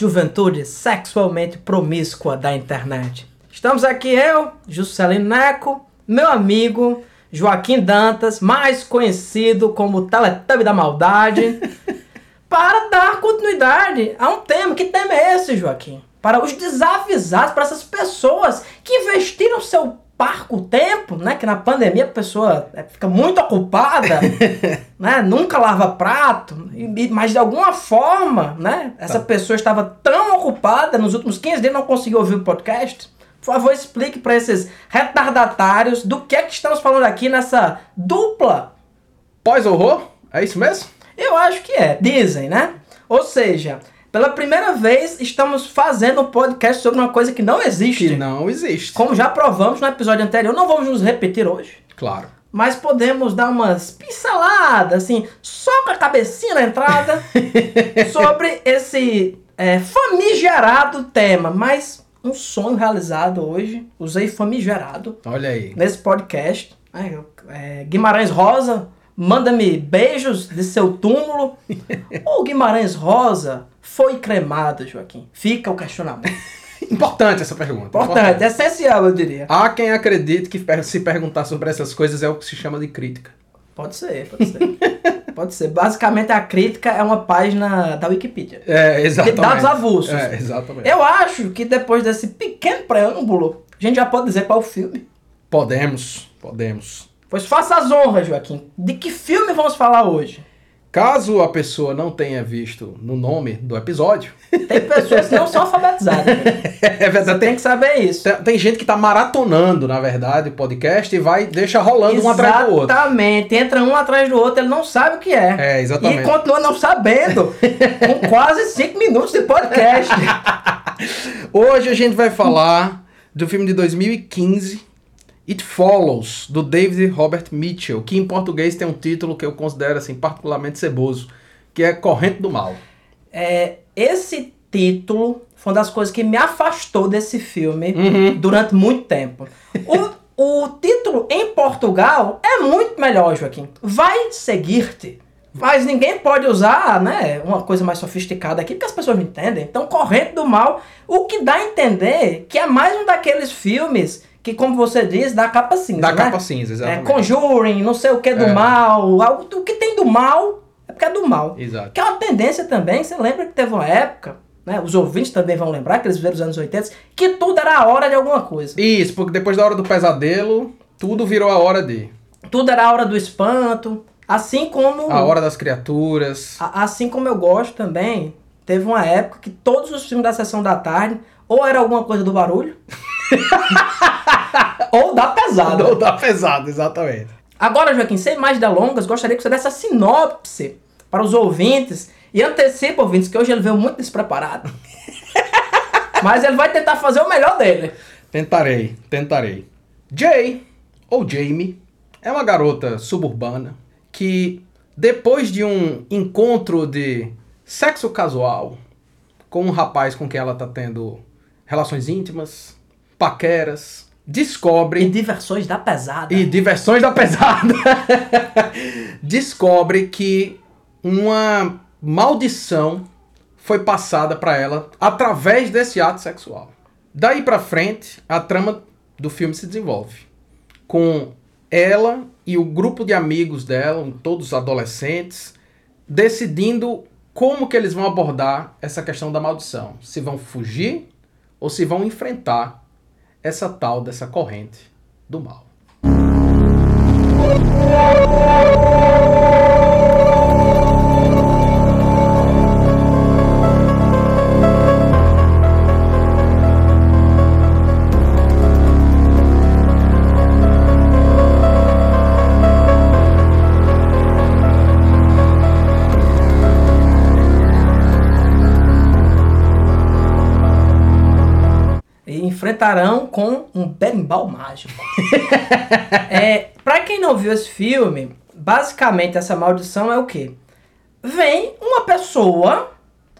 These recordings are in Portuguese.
juventude sexualmente promíscua da internet. Estamos aqui eu, Juscelino Neco, meu amigo Joaquim Dantas, mais conhecido como Teletubb da Maldade, para dar continuidade a um tema. Que tema é esse, Joaquim? Para os desavisados, para essas pessoas que investiram seu parco tempo, né? Que na pandemia a pessoa é, fica muito ocupada, né? Nunca lava prato, mas de alguma forma, né? Essa tá. pessoa estava tão ocupada nos últimos 15 dias não conseguiu ouvir o podcast. Por favor, explique para esses retardatários do que é que estamos falando aqui nessa dupla. Pós-horror? É isso mesmo? Eu acho que é, dizem, né? Ou seja, pela primeira vez, estamos fazendo um podcast sobre uma coisa que não existe. Que não existe. Como já provamos no episódio anterior, não vamos nos repetir hoje. Claro. Mas podemos dar umas pinceladas, assim, só com a cabecinha na entrada, sobre esse é, famigerado tema. Mas um sonho realizado hoje, usei famigerado. Olha aí. Nesse podcast. É, é, Guimarães Rosa, manda-me beijos de seu túmulo. o Guimarães Rosa foi cremado, Joaquim? Fica o questionamento. Importante essa pergunta. Importante, Importante, essencial, eu diria. Há quem acredite que se perguntar sobre essas coisas é o que se chama de crítica. Pode ser, pode ser. pode ser. Basicamente, a crítica é uma página da Wikipedia. É, exatamente. Dados avulsos. É, exatamente. Eu acho que depois desse pequeno preâmbulo, a gente já pode dizer qual é o filme. Podemos, podemos. Pois faça as honras, Joaquim. De que filme vamos falar hoje? Caso a pessoa não tenha visto no nome do episódio. Tem pessoas que não são alfabetizadas. Né? é verdade. Você tem que saber isso. Tem, tem gente que está maratonando, na verdade, o podcast e vai deixa rolando exatamente. um atrás do outro. Exatamente. Entra um atrás do outro, ele não sabe o que é. É, exatamente. E continua não sabendo. com quase cinco minutos de podcast. Hoje a gente vai falar do filme de 2015 It Follows, do David Robert Mitchell, que em português tem um título que eu considero assim particularmente ceboso, que é Corrente do Mal. É, esse título foi uma das coisas que me afastou desse filme uhum. durante muito tempo. O, o título em Portugal é muito melhor, Joaquim. Vai seguir-te. Mas ninguém pode usar, né, uma coisa mais sofisticada aqui, porque as pessoas não entendem. Então, Corrente do Mal, o que dá a entender que é mais um daqueles filmes que, como você diz, dá capa cinza. Dá né? capa cinza, exatamente. É, Conjuring, não sei o que do é. mal. O que tem do mal é porque é do mal. Exato. Que é uma tendência também. Você lembra que teve uma época, né? Os ouvintes também vão lembrar, que eles viveram os anos 80, que tudo era a hora de alguma coisa. Isso, porque depois da hora do pesadelo, tudo virou a hora de. Tudo era a hora do espanto. Assim como. A hora das criaturas. assim como eu gosto também, teve uma época que todos os filmes da sessão da tarde, ou era alguma coisa do barulho. Ou da pesada. Ou da pesada, exatamente. Agora, Joaquim, sem mais delongas, gostaria que você desse a sinopse para os ouvintes. E antecipa, ouvintes, que hoje ele veio muito despreparado. Mas ele vai tentar fazer o melhor dele. Tentarei, tentarei. Jay, ou Jamie, é uma garota suburbana que, depois de um encontro de sexo casual com um rapaz com quem ela está tendo relações íntimas, paqueras, descobre. E diversões da pesada. E diversões da pesada. descobre que uma maldição foi passada para ela através desse ato sexual. Daí para frente, a trama do filme se desenvolve com ela e o grupo de amigos dela, todos adolescentes, decidindo como que eles vão abordar essa questão da maldição. Se vão fugir ou se vão enfrentar essa tal dessa corrente do mal. Enfrentarão com um berimbau mágico. é, pra quem não viu esse filme, basicamente essa maldição é o quê? Vem uma pessoa,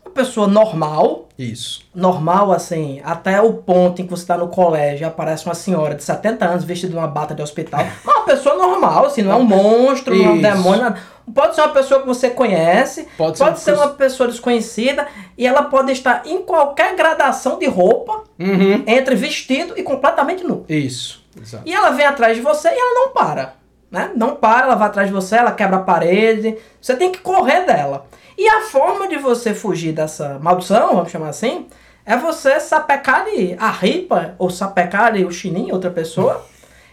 uma pessoa normal, Isso. normal, assim, até o ponto em que você tá no colégio e aparece uma senhora de 70 anos vestida de uma bata de hospital. Uma pessoa normal, assim, não é um monstro, não é um demônio. nada. Pode ser uma pessoa que você conhece, Pode pode, ser ser, uma uma pessoa desconhecida e ela pode estar em qualquer gradação de roupa, Uhum. entre vestido e completamente nu. Isso. Exato. E ela vem atrás de você e ela não para. Né? Não para, ela vai atrás de você, ela quebra a parede. Você tem que correr dela. E a forma de você fugir dessa maldição, vamos chamar assim, é você sapecar a ripa ou sapecar o chininho, outra pessoa,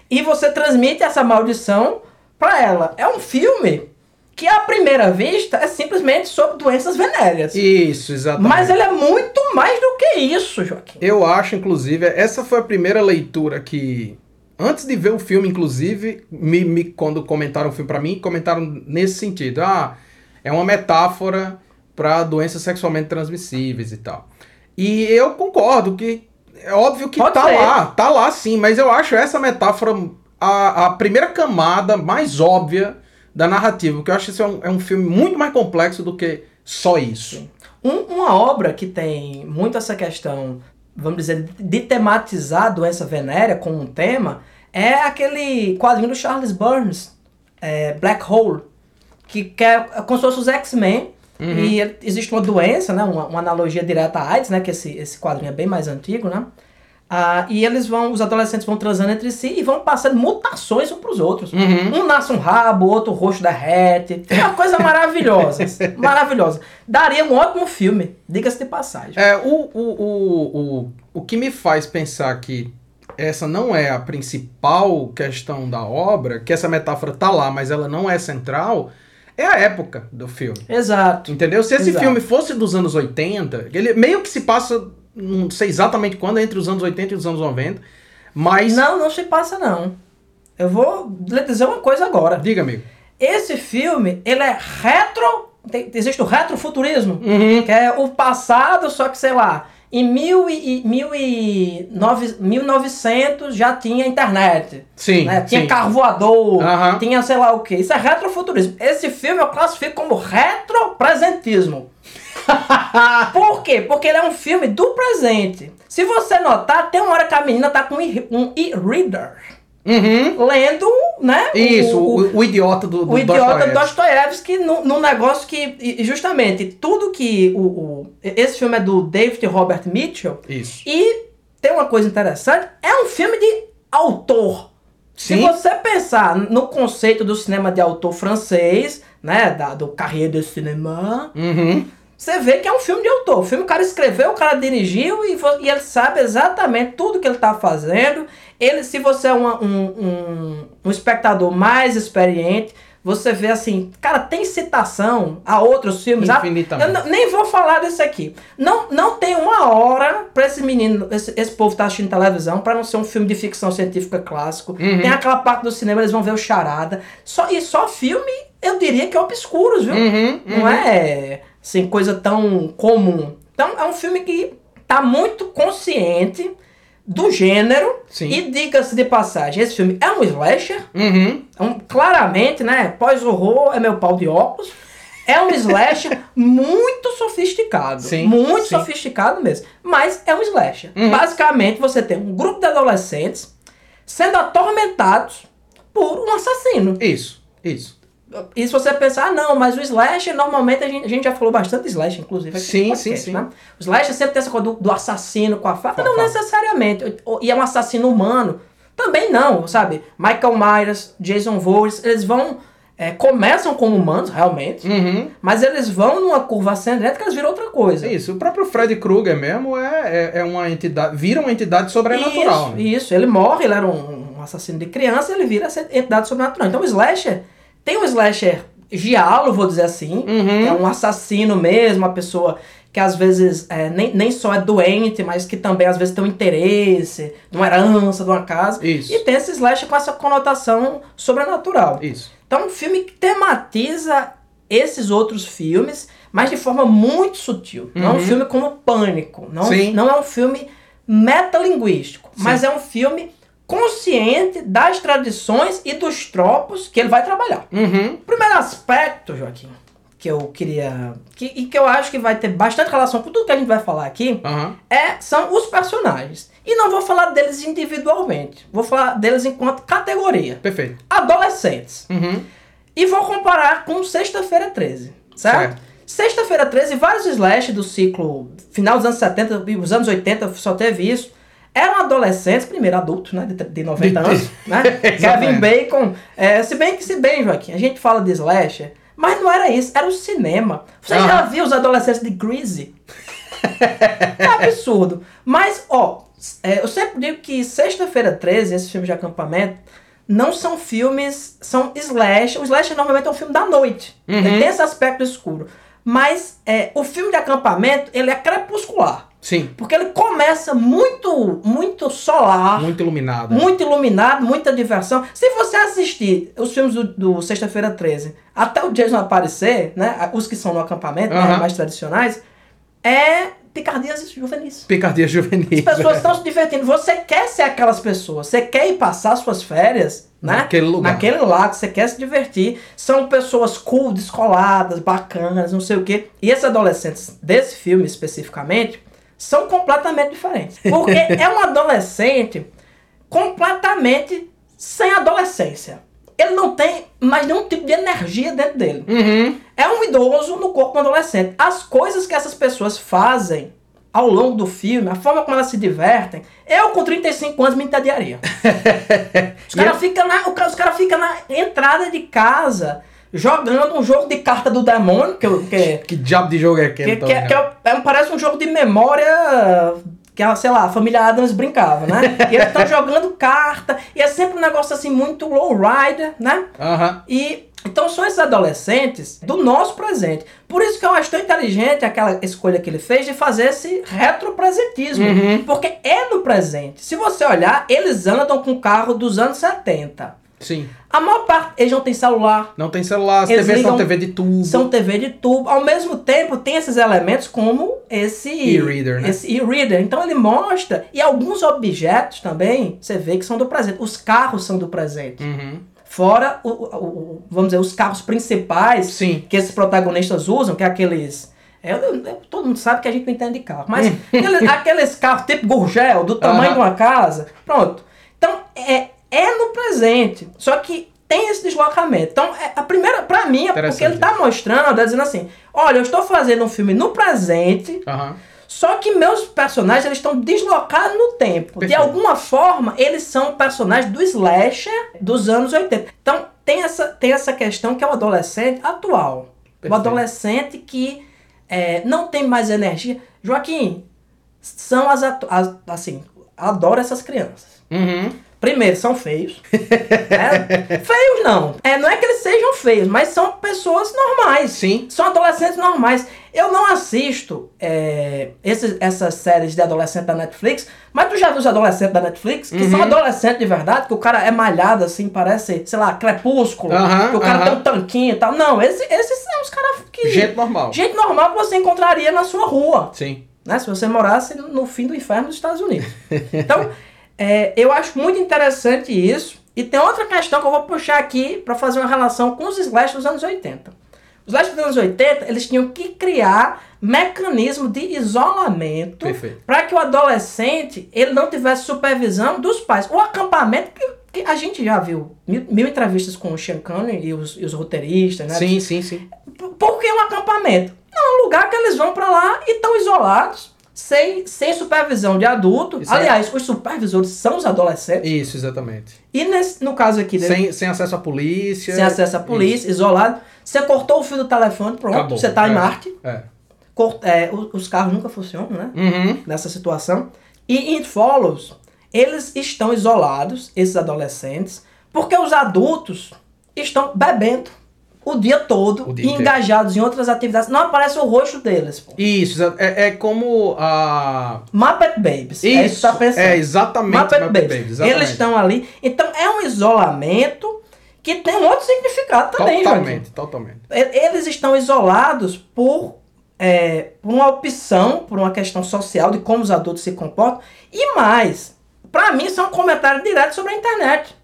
e você transmite essa maldição pra ela. É um filme que, à primeira vista, é simplesmente sobre doenças venéreas. Isso, exatamente. Mas ele é muito mais do que isso, Joaquim. Eu acho, inclusive, essa foi a primeira leitura que. Antes de ver o filme, inclusive, me, me- quando comentaram o filme pra mim, comentaram nesse sentido. Ah, é uma metáfora para doenças sexualmente transmissíveis e tal. E eu concordo que é óbvio que Pode tá ser. lá, tá lá sim, mas eu acho essa metáfora a, a primeira camada mais óbvia da narrativa, porque eu acho que isso é um, é um filme muito mais complexo do que só isso. Um- uma obra que tem muito essa questão, vamos dizer, de tematizar a doença venérea como um tema, é aquele quadrinho do Charles Burns, é, Black Hole, que quer é como se fosse os X-Men, e ele- existe uma doença, né, uma, uma analogia direta à AIDS, né, que esse, esse quadrinho é bem mais antigo, né, ah, e eles vão, os adolescentes vão transando entre si e vão passando mutações uns pros outros. Uhum. Um nasce um rabo, o outro o rosto derrete. É uma coisa maravilhosa. maravilhosa. Daria um ótimo filme, diga-se de passagem. É, o, o, o, o, o que me faz pensar que essa não é a principal questão da obra, que essa metáfora tá lá, mas ela não é central, é a época do filme. Exato. Entendeu? Se esse Exato. filme fosse dos anos 80, ele meio que se passa, não sei exatamente quando, entre os anos 80 e os anos 90, mas. Não, não se passa não. Eu vou lhe dizer uma coisa agora. Diga, amigo. Esse filme, ele é retro... tem- existe o retrofuturismo, Uhum. que é o passado, só que, sei lá, em mil e, mil e nove- 1900 já tinha internet. Sim. né? Tinha sim. carro voador, tinha sei lá o que. Isso é retrofuturismo. Esse filme eu classifico como retropresentismo. Por quê? Porque ele é um filme do presente. Se você notar, tem uma hora que a menina tá com um e-reader. Uhum. Lendo, né? Isso, o, o, o idiota do, do o idiota Dostoiévski. Dostoiévski num, num negócio que, justamente, tudo que o, o- Esse filme é do David Robert Mitchell. Isso. E tem uma coisa interessante, é um filme de autor. Se Sim. você pensar no conceito do cinema de autor francês, né, da, do Carrière de Cinéma, Uhum. você vê que é um filme de autor. O filme o cara escreveu, o cara dirigiu e, e ele sabe exatamente tudo que ele tá fazendo. Ele, se você é uma- um, um, um espectador mais experiente, você vê assim, cara, tem citação a outros filmes. Ah, Infinitamente. Eu nem vou falar desse aqui. Não, não tem uma hora pra esse menino, esse, esse povo tá assistindo televisão, pra não ser um filme de ficção científica clássico. Uhum. Tem aquela parte do cinema, eles vão ver o charada. Só, e só filme, eu diria que obscuros, viu? Uhum. Não é assim, coisa tão comum. Então é um filme que tá muito consciente do gênero. Sim. E diga-se de passagem, esse filme é um slasher. Uhum. É um- claramente, né? Pós-horror é meu pau de óculos. É um slasher muito sofisticado. Sim, muito sim. sofisticado mesmo. Mas é um slasher. Uhum. Basicamente, você tem um grupo de adolescentes sendo atormentados por um assassino. Isso. Isso. E se você pensar, ah, não, mas o slasher, normalmente a gente, a gente já falou bastante de slasher, inclusive. Sim, no sim, podcast, sim. Né? O slasher sempre tem essa coisa do, do assassino com a faca. Não necessariamente. E é um assassino humano. Também não, sabe? Michael Myers, Jason Voorhees, eles vão. é, começam como humanos, realmente. Uhum. Mas eles vão numa curva ascendente que eles viram outra coisa. Isso. O próprio Fred Krueger mesmo é, é, é uma entidade. Vira uma entidade sobrenatural. Isso, né? isso. Ele morre, ele era um, um assassino de criança, ele vira essa entidade sobrenatural. Então o slasher tem um slasher giallo, vou dizer assim. Uhum. É um assassino mesmo, uma pessoa que às vezes é, nem, nem só é doente, mas que também às vezes tem um interesse, de uma herança, de uma casa. Isso. E tem esse slasher com essa conotação sobrenatural. Isso. Então é um filme que tematiza esses outros filmes, mas de forma muito sutil. Não é um Uhum. filme como Pânico. Não, Sim. não é um filme metalinguístico, Sim. mas é um filme consciente das tradições e dos tropos que ele vai trabalhar. Uhum. O primeiro aspecto, Joaquim, que eu queria. Que, e que eu acho que vai ter bastante relação com tudo que a gente vai falar aqui, Aham. é, são os personagens. E não vou falar deles individualmente, vou falar deles enquanto categoria. Perfeito. Adolescentes. Uhum. E vou comparar com Sexta-feira 13, certo? Certo. Sexta-feira 13, vários slash do ciclo final dos anos 70 e os anos 80 só teve isso. Eram adolescentes, primeiro adultos, né? De, de 90 De- anos, né? Kevin. Bacon. é, se bem que, se bem, Joaquim, a gente fala de slasher, mas não era isso, era o cinema. Você Aham. já viu os adolescentes de Greasy? É absurdo. Mas, ó, é, eu sempre digo que Sexta-feira 13, esses filmes de acampamento, não são filmes, são slash. O slash normalmente é um filme da noite. Uhum. Ele tem esse aspecto escuro. Mas é, o filme de acampamento, ele é crepuscular. Sim. Porque ele começa muito, muito solar, muito, Muito iluminado. iluminado, muita diversão. Se você assistir os filmes do, do Sexta-feira 13, até o Jason aparecer, né? Os que são no acampamento, né, Aham. mais tradicionais, é picardias juvenis. Picardia juvenil. As pessoas estão se divertindo. Você quer ser aquelas pessoas. Você quer ir passar suas férias, né? Naquele lugar. Naquele lado, você quer se divertir. São pessoas cool, descoladas, bacanas, não sei o quê. E esses adolescentes desse filme especificamente são completamente diferentes. Porque é um adolescente completamente sem adolescência. Ele não tem mais nenhum tipo de energia dentro dele. Uhum. É um idoso no corpo de um adolescente. As coisas que essas pessoas fazem ao longo do filme, a forma como elas se divertem, eu com 35 anos me entediaria. Os caras ficam na, cara ficam na entrada de casa jogando um jogo de carta do demônio, que, que, Que diabo de jogo é aquele? que, que, é- que é- é- parece um jogo de memória que, sei lá, a família Adams brincava, né? E eles estão jogando carta, e é sempre um negócio assim muito low rider, né? Aham. E então são esses adolescentes do nosso presente. Por isso que eu acho tão inteligente aquela escolha que ele fez de fazer esse retropresentismo. Uhum. Porque é no presente. Se você olhar, eles andam com carro dos anos 70. Sim. A maior parte, eles não tem celular, Não tem celular, as Eles TVs são ligam- TV de tubo. são TV de tubo. Ao mesmo tempo, tem esses elementos como esse E-reader, né? Esse e-reader. Então ele mostra. E alguns objetos também, você vê que são do presente. Os carros são do presente. Uhum. Fora, o, o- vamos dizer, os carros principais Sim. que esses protagonistas usam, que é aqueles. é, eu- eu- todo mundo sabe que a gente não entende de carro, mas aqueles, aqueles carros tipo Gurgel, do tamanho Aham. de uma casa, pronto. Então, é, é no presente. Só que tem esse deslocamento. Então, é, a primeira, pra mim, é porque ele tá mostrando, é dizendo assim: olha, eu estou fazendo um filme no presente, Aham. só que meus personagens eles estão deslocados no tempo. De Perfeito. alguma forma, eles são personagens do slasher dos anos 80. Então, tem essa, tem essa questão que é o adolescente atual. O Perfeito. adolescente que é, não tem mais energia. Joaquim, são as, as assim, adoro essas crianças. Uhum. Primeiro, são feios. né? Feios não. É, não é que eles sejam feios, mas são pessoas normais. Sim. São adolescentes normais. Eu não assisto é, esses, essas séries de adolescente da Netflix, mas tu já viu os adolescentes da Netflix? Que são Uhum. adolescentes de verdade, que o cara é malhado assim, parece, sei lá, crepúsculo, Aham, que o cara aham. tem um tanquinho e tal. Não, esse- esses são os caras que. Gente normal. gente normal que você encontraria na sua rua Sim. né? Se você morasse no fim do inferno dos Estados Unidos. Então, é, eu acho muito interessante isso. E tem outra questão que eu vou puxar aqui para fazer uma relação com os slash dos anos 80. Os slash dos anos 80, eles tinham que criar mecanismo de isolamento para que o adolescente ele não tivesse supervisão dos pais. O acampamento, que, que a gente já viu mil, mil entrevistas com o Sean Connery e os, e os roteiristas, né? Sim, sim, sim. Por que um acampamento? Não, é um lugar que eles vão pra lá e estão isolados, sem, sem supervisão de adulto. Isso é- Aliás, os supervisores são os adolescentes. Isso, exatamente. E nesse, no caso aqui dele, sem, Sem, sem acesso à polícia. acesso à polícia, isolado, você cortou o fio do telefone, pronto, Acabou. você tá em É. Marte. É. Cort- é, o- os carros nunca funcionam, né? Uhum. Nessa situação. E em Follows, eles estão isolados, esses adolescentes, porque os adultos estão bebendo o dia todo O dia engajados em outras atividades. Não aparece o rosto deles. pô. Isso, é, é como a. Muppet Babies. é isso que tá pensando. É exatamente Muppet, Muppet Babies. Babies, exatamente. Eles estão ali. Então é um isolamento que tem um outro significado também, Totalmente, totalmente. Eles estão isolados por, é, por uma opção, por uma questão social de como os adultos se comportam. E mais, pra mim, isso é um comentário direto sobre a internet.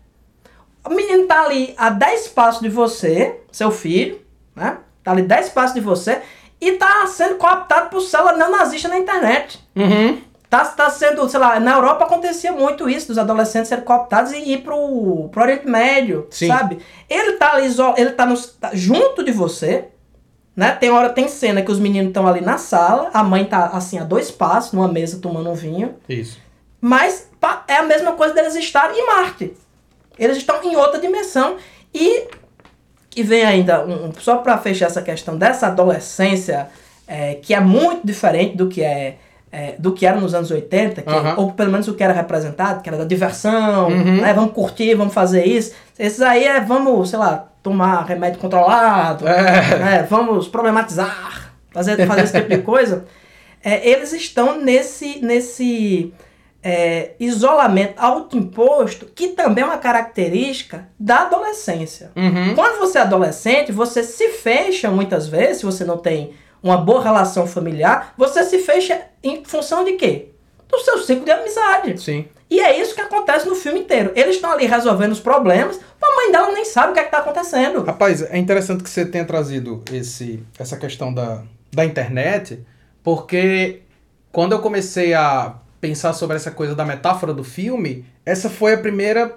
O menino tá ali a 10 passos de você, seu filho, né? Tá ali 10 passos de você e tá sendo cooptado por célula neonazista na internet. Uhum. Tá, tá sendo, sei lá, na Europa acontecia muito isso, dos adolescentes serem cooptados e ir pro, pro Oriente Médio, Sim. sabe? Ele tá ali, ele tá, no, tá junto de você, né? Tem hora, tem cena que os meninos estão ali na sala, a mãe tá assim a dois passos, numa mesa tomando um vinho, Isso. mas é a mesma coisa deles estarem em Marte. Eles estão em outra dimensão e que vem ainda, um, só para fechar essa questão dessa adolescência, é, que é muito diferente do que é, é, do que era nos anos 80, que- Aham. ou pelo menos o que era representado, que era da diversão, Uhum. né, vamos curtir, vamos fazer isso. Esses aí é, vamos, sei lá, tomar remédio controlado, É. né, vamos problematizar, fazer, fazer esse tipo de coisa. É, eles estão nesse, nesse é, isolamento autoimposto, que também é uma característica da adolescência. Uhum. Quando você é adolescente, você se fecha muitas vezes, se você não tem uma boa relação familiar, você se fecha em função de quê? Do seu ciclo de amizade. Sim. E é isso que acontece no filme inteiro. Eles estão ali resolvendo os problemas, a mãe dela nem sabe o que é está acontecendo. Rapaz, é interessante que você tenha trazido esse, essa questão da, da internet, porque quando eu comecei a pensar sobre essa coisa da metáfora do filme, essa foi a primeira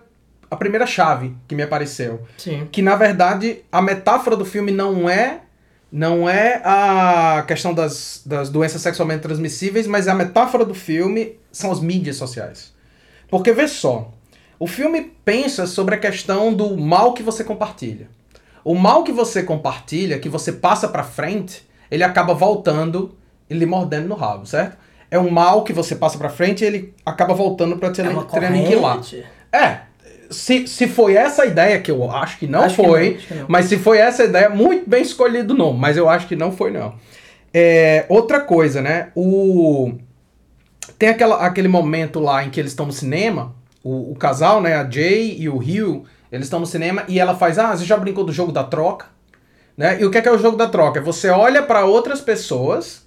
a primeira chave que me apareceu. Sim. Que na verdade a metáfora do filme não é não é a questão das, das doenças sexualmente transmissíveis, mas a metáfora do filme são as mídias sociais. Porque vê só, o filme pensa sobre a questão do mal que você compartilha. O mal que você compartilha, que você passa pra frente, ele acaba voltando e lhe mordendo no rabo, certo? É um mal que você passa pra frente e ele acaba voltando pra te, É aniquilar. É, se, se foi essa a ideia, que eu acho que não Acho que foi, não, acho que não. mas se foi essa a ideia, muito bem escolhido o nome, mas eu acho que não foi não. É, outra coisa, né? O tem aquela, aquele momento lá em que eles estão no cinema, o, o casal, né, a Jay e o Hugh, eles estão no cinema e ela faz, ah, você já brincou do jogo da troca? Né? E o que é, que é o jogo da troca? É você olha para outras pessoas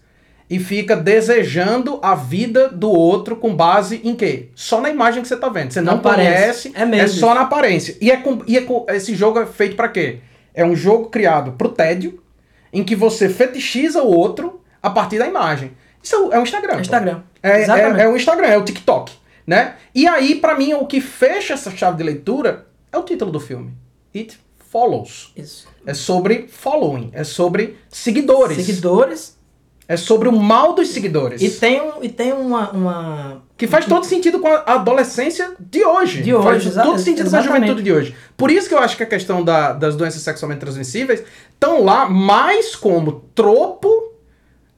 e fica desejando a vida do outro com base em quê? Só na imagem que você tá vendo. Você não conhece, É mesmo só isso. na aparência. E, é com, e é com- esse jogo é feito para quê? É um jogo criado pro tédio, em que você fetichiza o outro a partir da imagem. Isso é o Instagram. Instagram. É, Exatamente. é, é o Instagram, é o TikTok, né? E aí, pra mim, o que fecha essa chave de leitura é o título do filme. It Follows. Isso. É sobre following, é sobre seguidores. Seguidores. É sobre o mal dos seguidores. E tem, um, e tem uma, uma. Que faz todo sentido com a adolescência de hoje. De hoje, Faz todo sentido com a exatamente. juventude de hoje. Por isso que eu acho que a questão da- das doenças sexualmente transmissíveis estão lá mais como tropo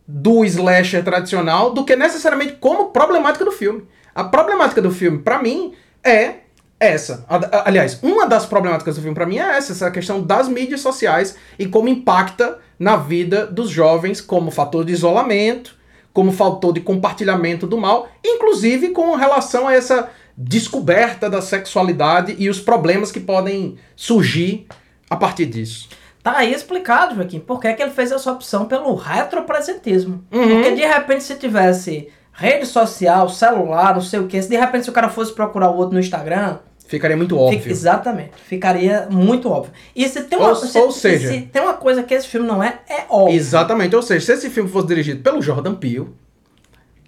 do slasher tradicional do que necessariamente como problemática do filme. A problemática do filme, pra mim, é essa. Aliás, uma das problemáticas do filme pra mim é essa, essa questão das mídias sociais e como impacta na vida dos jovens como fator de isolamento, como fator de compartilhamento do mal, inclusive com relação a essa descoberta da sexualidade e os problemas que podem surgir a partir disso. Tá aí explicado, Joaquim, por que, que ele fez essa opção pelo retropresentismo. Uhum. Porque de repente, se tivesse rede social, celular, não sei o que, se de repente se o cara fosse procurar o outro no Instagram, Ficaria muito fica- óbvio. exatamente, ficaria muito óbvio. E se tem uma, Ou- se, ou seja- se tem uma coisa que esse filme não é, é óbvio. Exatamente. Ou seja, se esse filme fosse dirigido pelo Jordan Peele,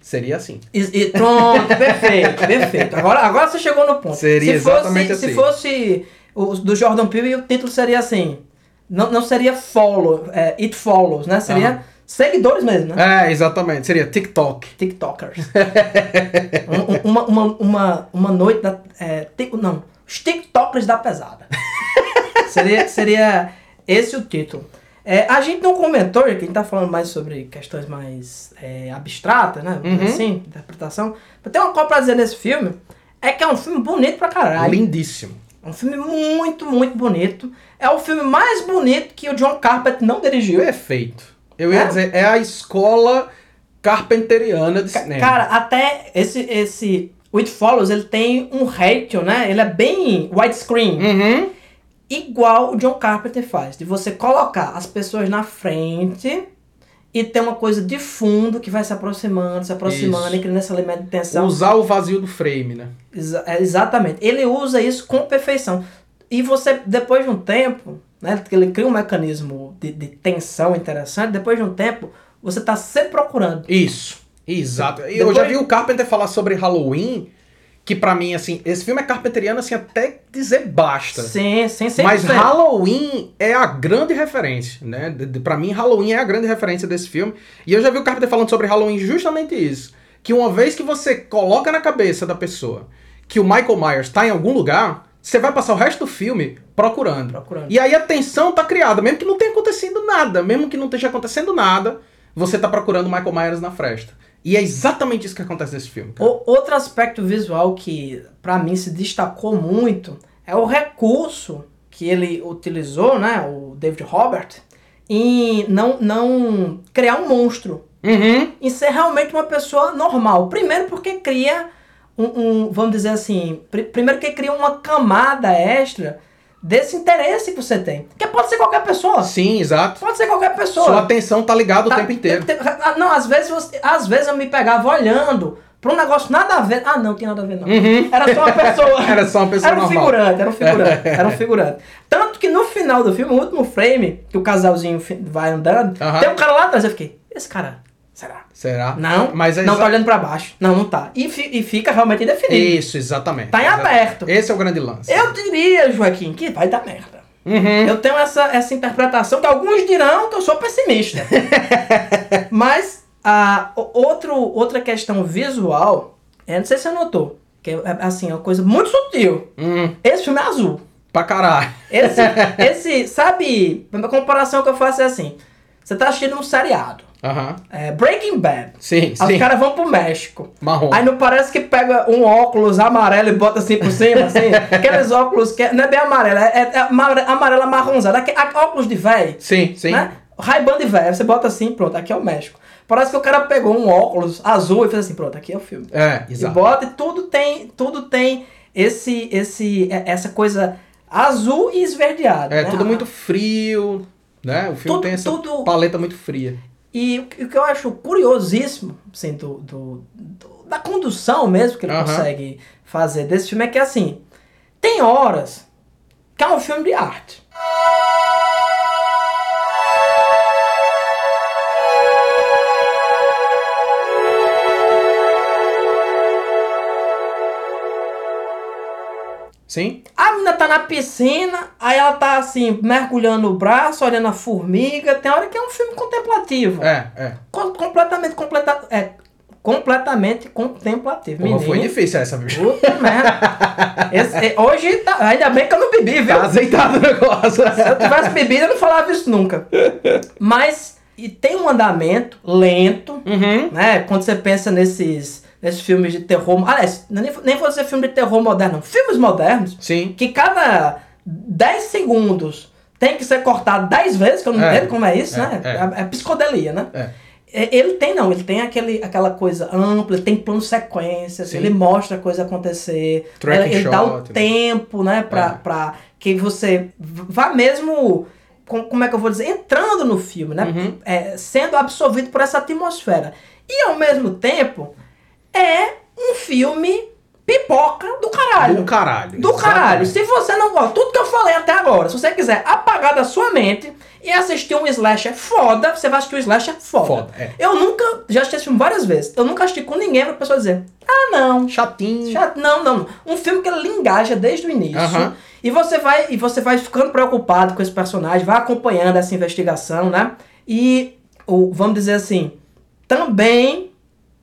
seria assim. E, e pronto, perfeito, perfeito. Agora, agora você chegou no ponto. Seria se fosse, exatamente Se assim. fosse o do Jordan Peele, o título seria assim. Não, não seria follow, é, it follows, né? Seria Aham. Seguidores mesmo, né? É, exatamente. Seria TikTok. TikTokers. Um- um- uma, uma, uma, uma noite da. É, tic- não, os TikTokers da pesada. seria, seria esse o título. É, a gente não comentou, já que a gente tá falando mais sobre questões mais é, abstratas, né? Uhum. Assim, interpretação. Mas tem uma coisa pra dizer nesse filme, é que é um filme bonito pra caralho. Lindíssimo. É um filme muito, muito bonito. É o filme mais bonito que o John Carpenter não dirigiu. Perfeito. Eu ia É? dizer, é a escola carpenteriana de Ca- cinema. Cara, até esse, esse It Follows, ele tem um ratio, né? Ele é bem widescreen. Uhum. Igual o John Carpenter faz. De você colocar as pessoas na frente e ter uma coisa de fundo que vai se aproximando, se aproximando Isso. e criando esse elemento de tensão. Usar o vazio do frame, né? Exa- é, exatamente. Ele usa isso com perfeição. E você, depois de um tempo, né? Ele cria um mecanismo de, de tensão interessante. Depois de um tempo, você tá sempre procurando. Isso, exato. E Eu Depois- já vi o Carpenter falar sobre Halloween, que pra mim, assim, esse filme é carpenteriano, assim, até dizer basta. Sim, sim, sim. Mas Halloween é a grande referência, né? Pra mim, Halloween é a grande referência desse filme. E eu já vi o Carpenter falando sobre Halloween justamente isso. Que uma vez que você coloca na cabeça da pessoa que o Michael Myers tá em algum lugar, você vai passar o resto do filme procurando. Procurando. E aí a tensão tá criada, mesmo que não tenha acontecido nada, mesmo que não esteja acontecendo nada, você tá procurando Michael Myers na fresta. E é exatamente isso que acontece nesse filme. O- outro aspecto visual que pra mim se destacou muito é o recurso que ele utilizou, né, o David Robert, em não, não criar um monstro, Uhum. em ser realmente uma pessoa normal. Primeiro porque cria um, um- vamos dizer assim, pri- primeiro que cria uma camada extra desse interesse que você tem. Que pode ser qualquer pessoa. Sim, exato. Pode ser qualquer pessoa. Sua atenção tá ligada o Tá, tempo inteiro. tem- tem- ah, não, às vezes, você- às vezes eu me pegava olhando pra um negócio nada a ver. Ah, não, tinha nada a ver, não. Era só uma pessoa. Uhum. Era só uma pessoa Era um normal. figurante, era um figurante, era um figurante. Tanto que no final do filme, o último frame, que o casalzinho vai andando, Aham. tem um cara lá atrás. Eu fiquei, esse cara, será? Será? Não, mas é não exa- tá olhando pra baixo. Não, não tá. E, fi- e fica realmente indefinido. Isso, exatamente. Tá em Exato. aberto. Esse é o grande lance. Eu diria, Joaquim, que vai dar merda. Uhum. Eu tenho essa, essa interpretação que alguns dirão que eu sou pessimista. Mas a, outro, outra questão visual, é, não sei se você notou, que é assim, é uma coisa muito sutil. Hum, Esse filme é azul. pra caralho. Esse, esse sabe, a comparação que eu faço é assim: você tá assistindo um seriado, Aham. é, Breaking Bad. Sim, Aí sim. os caras vão pro México. Marrom. Aí não parece que pega um óculos amarelo e bota assim por cima, assim? Aqueles óculos que não é bem amarelo, é, é amare- amarelo amarronzado. Aquele, óculos de véi, Sim, sim. né? Ray-Ban de véi, você bota assim, pronto, aqui é o México. Parece que o cara pegou um óculos azul e fez assim, pronto, aqui é o filme. É, E exato. bota e tudo tem, tudo tem esse, esse, é- essa coisa azul e esverdeada. É, né? tudo A- muito frio, né? O filme Tudo- tem essa tudo- paleta muito fria. E o que eu acho curiosíssimo, assim, do, do- do- da condução mesmo que ele Aham. consegue fazer desse filme é que, assim, tem horas que é um filme de arte. Sim? A menina tá na piscina, aí ela tá, assim, mergulhando o braço, olhando a formiga. Tem hora que é um filme contemplativo. É, é. Com- completamente, completa, é, completamente contemplativo. Porra, foi Menino, difícil essa, bicho. Puta merda. Esse- é, hoje, tá, ainda bem que eu não bebi, viu? Tá azeitado o negócio. Se eu tivesse bebido, eu não falava isso nunca. Mas, e tem um andamento lento, Uhum. né? Quando você pensa nesses, nesses filmes de terror. Aliás, nem, nem vou dizer filme de terror moderno. Filmes modernos, Sim. que cada 10 segundos tem que ser cortado 10 vezes, que eu não É. entendo como é isso, É, né? é. É, é psicodelia, né? É. É, Ele tem, não, ele tem aquele, aquela coisa ampla, ele tem plano sequência, Sim. ele mostra a coisa acontecer, Tracking ele, ele dá o shot, né? tempo, né, pra, É. pra que você vá mesmo, com- como é que eu vou dizer, entrando no filme, né, Uhum. É, sendo absorvido por essa atmosfera. E ao mesmo tempo, é um filme pipoca do caralho. Do caralho. Do caralho. Exatamente. Se você não gosta, tudo que eu falei até agora, se você quiser apagar da sua mente e assistir um slasher foda, você vai assistir um slasher foda. Foda, é. Eu nunca, já assisti esse filme várias vezes, eu nunca assisti com ninguém pra pessoa dizer, ah não, Chatinho. chato, não, não. Um filme que ele engaja desde o início. Aham. E você vai e você vai ficando preocupado com esse personagem, vai acompanhando essa investigação, né? E o, vamos dizer assim, também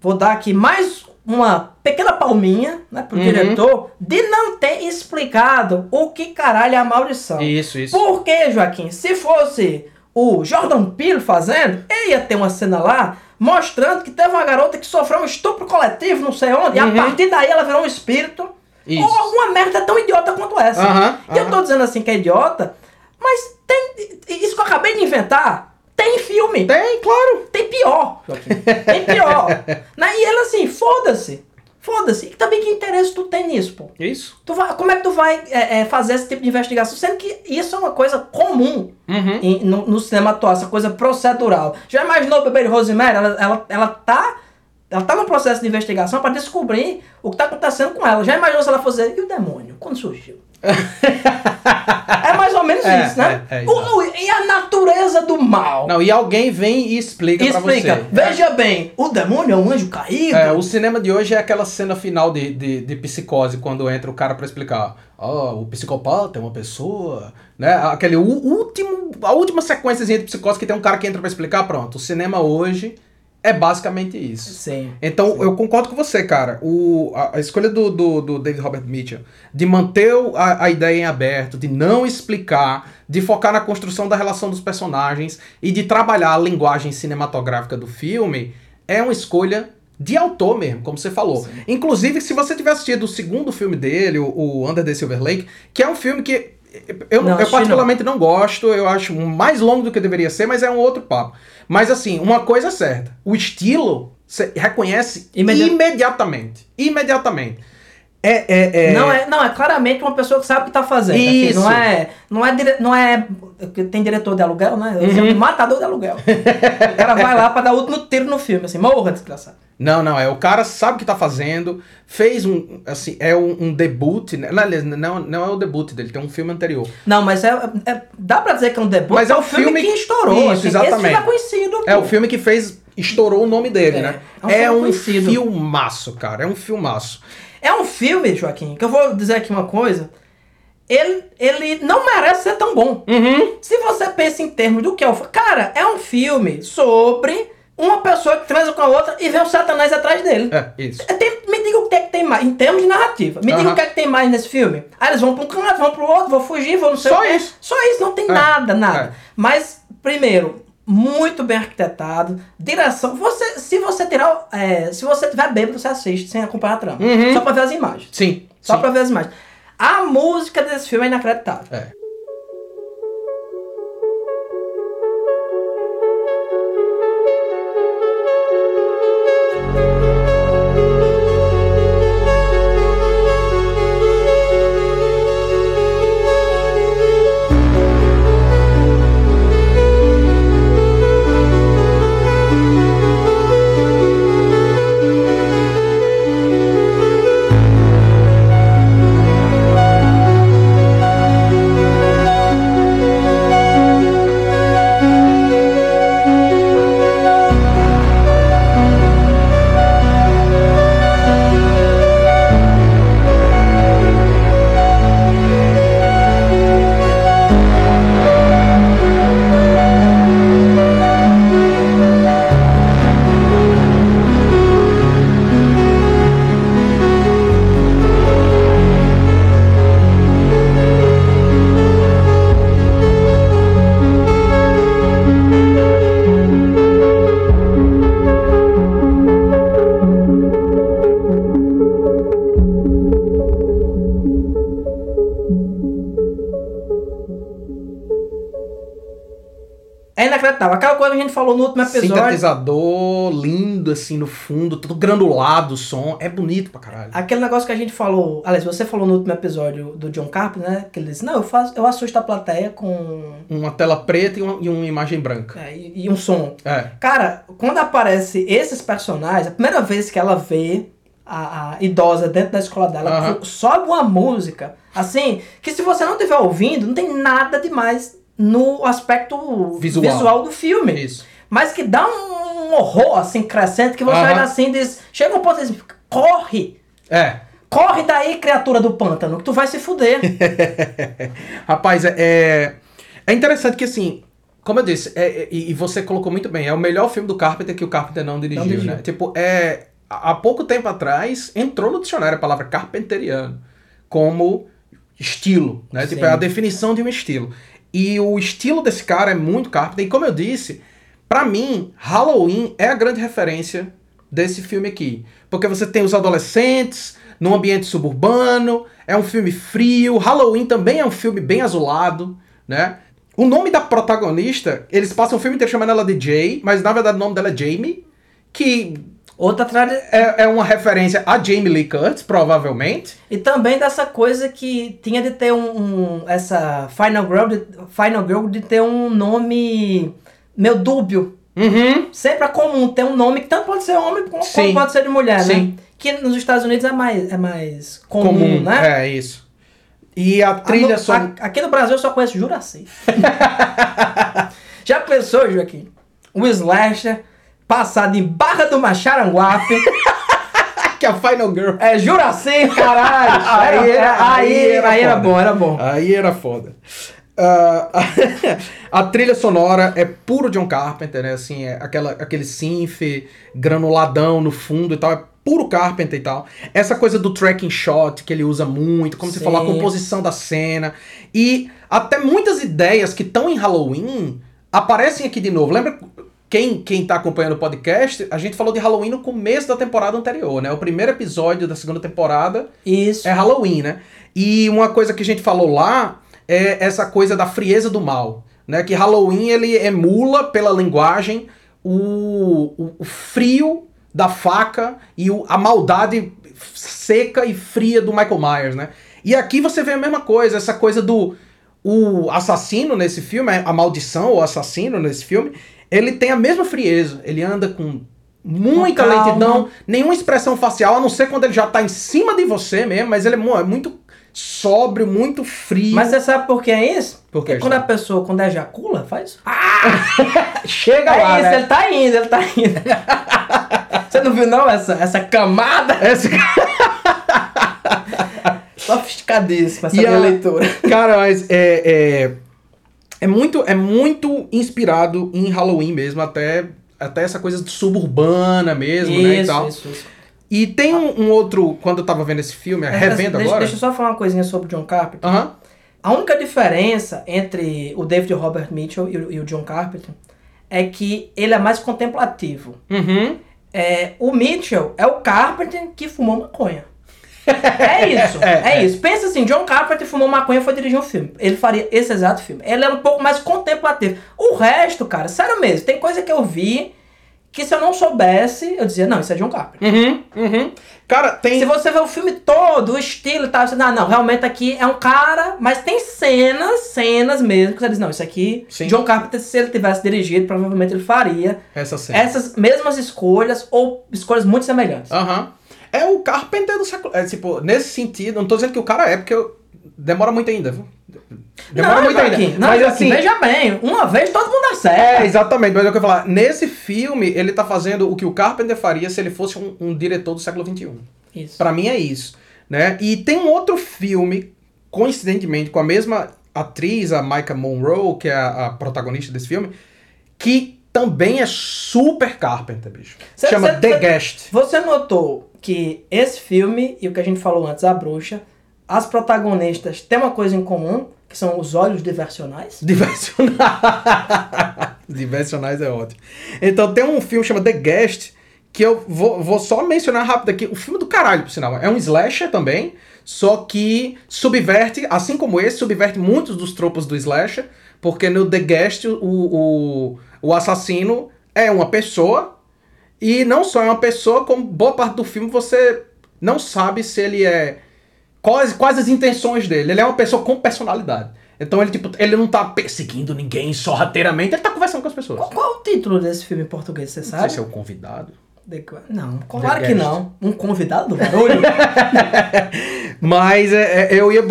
vou dar aqui mais uma pequena palminha, né, pro Uhum. diretor de não ter explicado o que caralho é a maldição. Isso, isso. Por que, Joaquim? Se fosse o Jordan Peele fazendo, ele ia ter uma cena lá mostrando que teve uma garota que sofreu um estupro coletivo, não sei onde, e Uhum. a partir daí ela virou um espírito. Isso. Ou alguma merda tão idiota quanto essa. Aham, E eu tô dizendo assim que é idiota, mas tem. Isso que eu acabei de inventar, tem filme. Tem, claro. Tem pior. Tem pior. né? E ele assim, foda-se. Foda-se. E também que interesse tu tem nisso, pô? Isso. Tu vai, como é que tu vai é, é, fazer esse tipo de investigação? Sendo que isso é uma coisa comum Uhum. em- no, no cinema atual, essa coisa procedural. Já imaginou o bebê de Rosemary? Ela, ela, ela tá. Ela tá no processo de investigação para descobrir o que tá acontecendo com ela. Já imaginou se ela fosse. E o demônio? Quando surgiu? É mais ou menos É, isso, né? é, é, O- e a natureza do mal? Não, e alguém vem e explica, Explica. pra você. Veja bem, o demônio é um anjo caído. É, o cinema de hoje é aquela cena final de, de, de psicose, quando entra o cara pra explicar. Ah, o psicopata é uma pessoa, né? Aquele último, a última sequênciazinha de psicose que tem um cara que entra pra explicar, pronto. O cinema hoje é basicamente isso. Sim. Então, eu concordo com você, cara. O, a, a escolha do, do, do David Robert Mitchell de manter a, a ideia em aberto, de não explicar, de focar na construção da relação dos personagens e de trabalhar a linguagem cinematográfica do filme é uma escolha de autor mesmo, como você falou. Inclusive, se você tiver assistido o segundo filme dele, o, o Under the Silver Lake, que é um filme que eu, Não, eu particularmente não gosto, eu acho mais longo do que deveria ser, mas é um outro papo. Mas assim, uma coisa é certa, o estilo você reconhece Imedi- imediatamente. Imediatamente. É, é, é... Não, é, não, é claramente uma pessoa que sabe o que tá fazendo. assim, Isso. não é. Não é, dire, não é. Tem diretor de aluguel, né? Eu Uhum. matador de aluguel. o cara vai lá pra dar o último tiro no filme, assim, morra, desgraçado. Não, não, é o cara sabe o que tá fazendo, fez um, assim, é um, um debut, né? Não, não, é o debut dele, tem um filme anterior. Não, mas é, é- Dá pra dizer que é um debut. Mas é um um filme que estourou. Isso, assim, Esse exatamente. filme é conhecido. É pô. o filme que fez, estourou o nome dele, É, né? é um É um filmaço, cara, é um filmaço. É um filme, Joaquim, que eu vou dizer aqui uma coisa. Ele, ele não merece ser tão bom. Uhum. Se você pensa em termos do que é o. Cara, é um filme sobre uma pessoa que transa com a outra e vem um satanás atrás dele. É, isso. É, tem- me diga o que é que tem mais, em termos de narrativa. Me diga Aham. o que é que tem mais nesse filme. Aí eles vão pra um canto, vão pro outro, vão fugir, vão não sei Só o quê. isso. Só isso, não tem É, nada, nada. é. Mas, primeiro, muito bem arquitetado. Direção. Você, se você tirar. é, se você tiver bêbado, você assiste sem acompanhar a trama. Uhum. Só pra ver as imagens. Sim. Só pra ver as imagens. A música desse filme é inacreditável. É falou no último episódio. Sintetizador lindo, assim, no fundo, tudo granulado o som. É bonito pra caralho. Aquele negócio que a gente falou, aliás, você falou no último episódio do John Carpenter, né? Que ele disse, não, eu faço, eu assusto a plateia com Uma tela preta e uma, e uma imagem branca. é, e, e um som. É. Cara, quando aparece esses personagens, a primeira vez que ela vê a, a idosa dentro da escola dela, co- sobe uma música, assim, que se você não estiver ouvindo, não tem nada demais no aspecto Visual. visual, do filme. Isso. Mas que dá um horror, assim, crescente, que você olha assim e diz, chega um ponto e diz, corre! É. Corre daí, criatura do pântano, que tu vai se fuder. Rapaz, é, é, é interessante que assim, como eu disse, é- é- e, e você colocou muito bem, é o melhor filme do Carpenter que o Carpenter não dirigiu, Não dirigiu. né? Tipo, é, há pouco tempo atrás entrou no dicionário a palavra carpenteriano como estilo, né? Tipo, Sim. é a definição de um estilo. E o estilo desse cara é muito Carpenter, e como eu disse, pra mim, Halloween é a grande referência desse filme aqui. Porque você tem os adolescentes num ambiente suburbano, é um filme frio, Halloween também é um filme bem azulado, né? O nome da protagonista, eles passam o filme inteiro chamando ela de Jay, mas na verdade o nome dela é Jamie, que Outra é, é uma referência a Jamie Lee Curtis, provavelmente. E também dessa coisa que tinha de ter um. um- essa Final Girl, de, Final Girl de ter um nome meio dúbio. Uhum. Sempre é comum ter um nome que tanto pode ser homem como Sim. pode ser de mulher, né? Sim. Que nos Estados Unidos é mais, é mais comum, Comum, né? É, isso. E a trilha só. Aqui no Brasil eu só conheço Juraci. Já pensou, Joaquim? Um slasher passado em Barra do Macharanguape. que a Final Girl. é Juraci, caralho. Aí Era- era- aí, aí era aí era foda. bom, era bom. Aí era foda. Ah, a trilha sonora é puro John Carpenter, né? Assim, é aquela, aquele synth granuladão no fundo e tal. É puro Carpenter e tal. Essa coisa do tracking shot que ele usa muito, como você Sim. falou, a composição da cena. E até muitas ideias que estão em Halloween aparecem aqui de novo. Lembra quem, quem tá acompanhando o podcast? A gente falou de Halloween no começo da temporada anterior, né? O primeiro episódio da segunda temporada Isso. é Halloween, né? E uma coisa que a gente falou lá é essa coisa da frieza do mal, né? Que Halloween ele emula pela linguagem o, o, o frio da faca e o- a maldade seca e fria do Michael Myers, né? E aqui você vê a mesma coisa, essa coisa do o assassino nesse filme, a maldição, o assassino nesse filme, ele tem a mesma frieza. Ele anda com muita calma. lentidão, nenhuma expressão facial, a não ser quando ele já tá em cima de você mesmo, mas ele é é muito sóbrio, muito frio. Mas você sabe por que é isso? Por que, Porque quando a pessoa, quando ejacula, faz isso. chega é lá, isso, né? ele tá indo, ele tá indo. você não viu não essa, essa camada? Esse- Sofisticadíssima essa E minha a- leitura. Cara, mas é, é, é muito é muito inspirado em Halloween mesmo, até até essa coisa suburbana mesmo, né, e Isso, tal. isso, isso. E tem um, um outro, quando eu tava vendo esse filme, revendo deixa, agora. Deixa eu só falar uma coisinha sobre John Carpenter. A única diferença entre o David Robert Mitchell e o, e o John Carpenter é que ele é mais contemplativo. Uhum. É, o Mitchell é o Carpenter que fumou maconha. É isso, é, É, isso. Pensa assim, John Carpenter fumou maconha e foi dirigir um filme. Ele faria esse exato filme. Ele é um pouco mais contemplativo. O resto, cara, sério mesmo, tem coisa que eu vi que se eu não soubesse, eu dizia, não, isso é John Carpenter. Uhum. Uhum. Cara, tem. Se você vê o filme todo, o estilo e tal, você diz, ah, não, realmente aqui é um cara, mas tem cenas, cenas mesmo, que você diz, não, isso aqui, Sim. John Carpenter, se ele tivesse dirigido, provavelmente ele faria Essa cena. essas mesmas escolhas ou escolhas muito semelhantes. Aham. É o Carpenter do século. É, tipo, nesse sentido, não tô dizendo que o cara é, porque eu- demora muito ainda, viu? Demora não, muito ainda. Não, mas assim. veja bem, uma vez todo mundo É, acerta. exatamente, mas é o que eu ia falar. Nesse filme, ele tá fazendo o que o Carpenter faria se ele fosse um, um diretor do século XXI. Isso. Pra mim é isso, né? E tem um outro filme, coincidentemente, com a mesma atriz, a Micah Monroe, que é a, a protagonista desse filme, que também é super Carpenter, bicho. Cê- Chama cê- The cê- Guest. Você notou que esse filme e o que a gente falou antes, A Bruxa, as protagonistas têm uma coisa em comum, que são os olhos diversionais? Diversionais. Diversionais é ótimo. Então tem um filme chamado The Guest, que eu vou, vou só mencionar rápido aqui. O filme do caralho, por sinal. É um slasher também, só que subverte, assim como esse, subverte muitos dos tropos do slasher, porque no The Guest o, o, o assassino é uma pessoa, e não só é uma pessoa, como boa parte do filme você não sabe se ele é quais, quais as intenções dele. Ele é uma pessoa com personalidade. Então ele, tipo, ele não tá perseguindo ninguém sorrateiramente, ele tá conversando com as pessoas. Qual, qual é o título desse filme em português, você Não sabe? sei se é o convidado. The- Não, claro The que Guest. não. Um convidado do barulho? Mas é, é, eu ia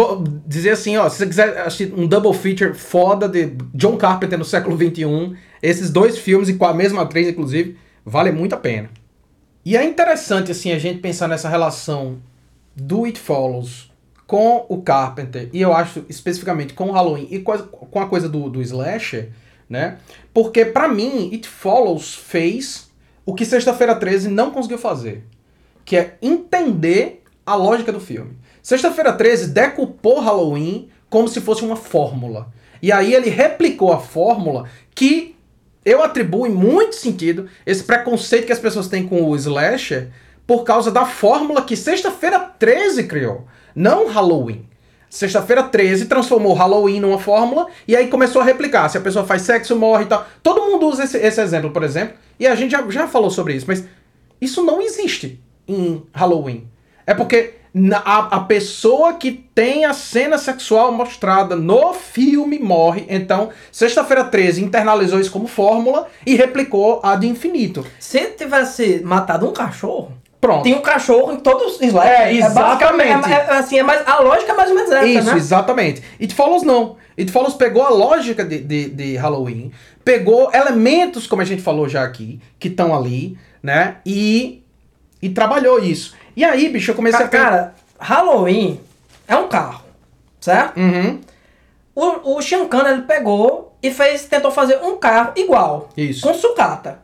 dizer assim, ó, se você quiser assistir um double feature foda de John Carpenter no século XXI, esses dois filmes, e com a mesma atriz, inclusive, vale muito a pena. E é interessante, assim, a gente pensar nessa relação do It Follows com o Carpenter, e eu acho especificamente com o Halloween e com a, coisa do, do slasher, né? Porque pra mim, It Follows fez o que Sexta-feira 13 não conseguiu fazer, que é entender a lógica do filme. Sexta-feira 13 decupou Halloween como se fosse uma fórmula. E aí ele replicou a fórmula que eu atribuo em muito sentido esse preconceito que as pessoas têm com o slasher por causa da fórmula que Sexta-feira 13 criou, não Halloween. Sexta-feira 13 transformou Halloween numa fórmula e aí começou a replicar. Se a pessoa faz sexo, morre e tal. Todo mundo usa esse, esse exemplo, por exemplo. E a gente já, já falou sobre isso, mas isso não existe em Halloween. É porque a, a pessoa que tem a cena sexual mostrada no filme morre. Então, Sexta-feira 13 internalizou isso como fórmula e replicou a de infinito. Se tivesse matado um cachorro, Pronto. Tem um cachorro em todos os slides. É, exatamente. basicamente- É, é, assim, é mais, a lógica é mais ou menos essa, Isso, né? exatamente. It Follows não. It Follows pegou a lógica de, de, de Halloween, pegou elementos, como a gente falou já aqui, que estão ali, né? E, e trabalhou isso. E aí, bicho, eu comecei Ca- a. Cara, Halloween é um carro, certo? Uhum, O, o Shinkan, ele pegou e fez, tentou fazer um carro igual, Isso. com sucata.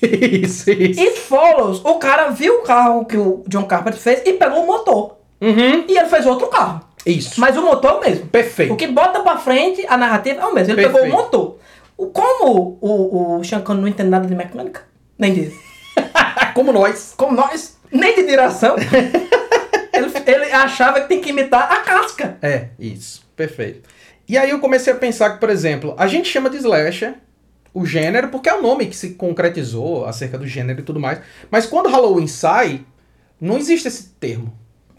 isso, isso. E Follows, o cara viu o carro que o John Carpenter fez e pegou o motor. Uhum, E ele fez outro carro. isso. Mas o motor é o mesmo. Perfeito. O que bota pra frente a narrativa é o mesmo. Ele Perfeito. pegou o motor. Como o, o Shankan não entende nada de mecânica, nem de. Como nós. Como nós, nem de direção, ele, ele achava que tem que imitar a casca. É, isso. Perfeito. E aí eu comecei a pensar que, por exemplo, a gente chama de slasher o gênero porque é o nome que se concretizou acerca do gênero e tudo mais. Mas quando Halloween sai, não existe esse termo,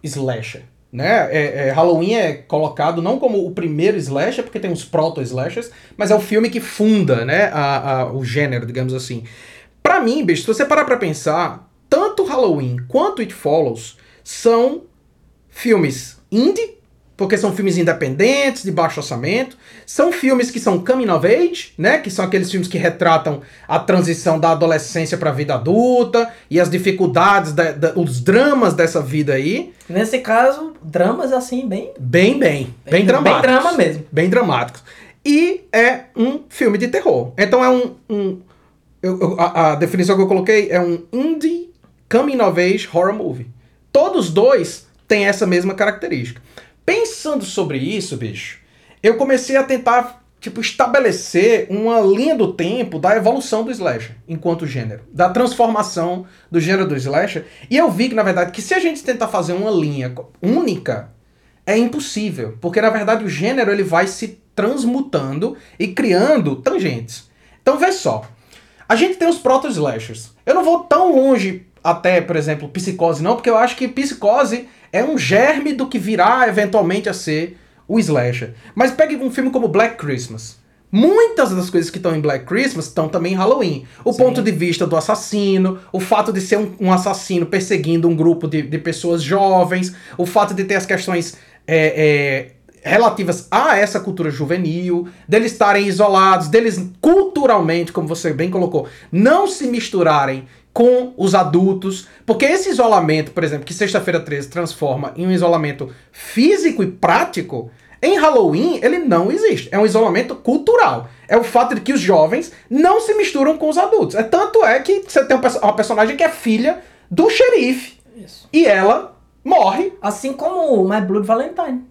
slasher. Né? É, é, Halloween é colocado não como o primeiro slasher, porque tem os proto-slashers, mas é o filme que funda né, a, a- o gênero, digamos assim. Pra mim, bicho, se você parar pra pensar, tanto Halloween quanto It Follows são filmes indie, porque são filmes independentes, de baixo orçamento. São filmes que são coming of age, né? Que são aqueles filmes que retratam a transição da adolescência pra vida adulta e as dificuldades, da- da- os dramas dessa vida aí. Nesse caso, dramas assim, bem. Bem, bem, bem, Bem dramáticos. drama mesmo. Bem dramáticos. E é um filme de terror. Então é um. um- eu- eu- a, a definição que eu coloquei é um indie coming of age horror movie. Todos dois têm essa mesma característica. Pensando sobre isso, bicho, eu comecei a tentar, tipo, estabelecer uma linha do tempo da evolução do slasher enquanto gênero, da transformação do gênero do slasher, e eu vi que, na verdade, que se a gente tentar fazer uma linha única, é impossível, porque na verdade o gênero ele vai se transmutando e criando tangentes. Então vê só, a gente tem os proto-slashers. Eu não vou tão longe até, por exemplo, Psicose não, porque eu acho que Psicose é um germe do que virá eventualmente a ser o slasher. Mas pegue um filme como Black Christmas. Muitas das coisas que estão em Black Christmas estão também em Halloween. O Sim. ponto de vista do assassino, o fato de ser um, um assassino perseguindo um grupo de, de pessoas jovens, o fato de ter as questões é, é, relativas a essa cultura juvenil, deles estarem isolados, deles culturalmente, como você bem colocou, não se misturarem com os adultos, porque esse isolamento, por exemplo, que Sexta-feira 13 transforma em um isolamento físico e prático, em Halloween ele não existe. É um isolamento cultural. É o fato de que os jovens não se misturam com os adultos. É tanto é que você tem um uma personagem que é filha do xerife Isso. e ela morre. Assim como o My Blood Valentine.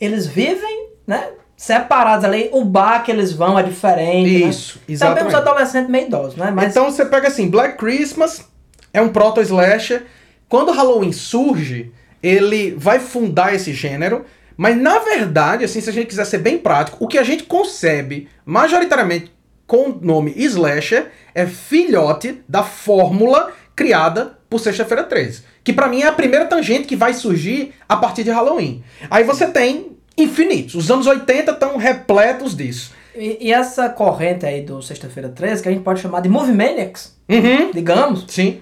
Eles vivem, né? Separados ali. O bar que eles vão é diferente. Isso, né? Também exatamente. os adolescentes meio idosos, né? Mas Então você pega assim, Black Christmas é um proto-slasher. Quando Halloween surge, ele vai fundar esse gênero. Mas na verdade, assim, se a gente quiser ser bem prático, o que a gente concebe majoritariamente com o nome slasher é filhote da fórmula criada por Sexta-feira 13. Que pra mim é a primeira tangente que vai surgir a partir de Halloween. Aí você tem infinitos. Os anos 80 estão repletos disso. E, e essa corrente aí do Sexta-feira 13, que a gente pode chamar de Movie Maniacs, Uhum. digamos, Sim.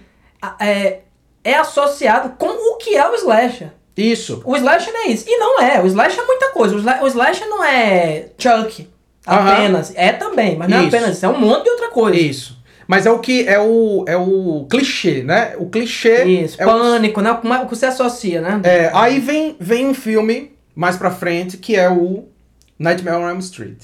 é, é associado com o que é o slasher. Isso. O slasher é isso. E não é. O slasher é muita coisa. O, sla- o slasher não é Chuck apenas. É também, mas não Isso. é apenas isso. É um monte de outra coisa. Isso. Mas é o que é o é o clichê, né? O clichê Isso, é o, pânico, né? Como é- O que você associa, né? é, aí vem vem um filme mais pra frente que é o Nightmare on Elm Street.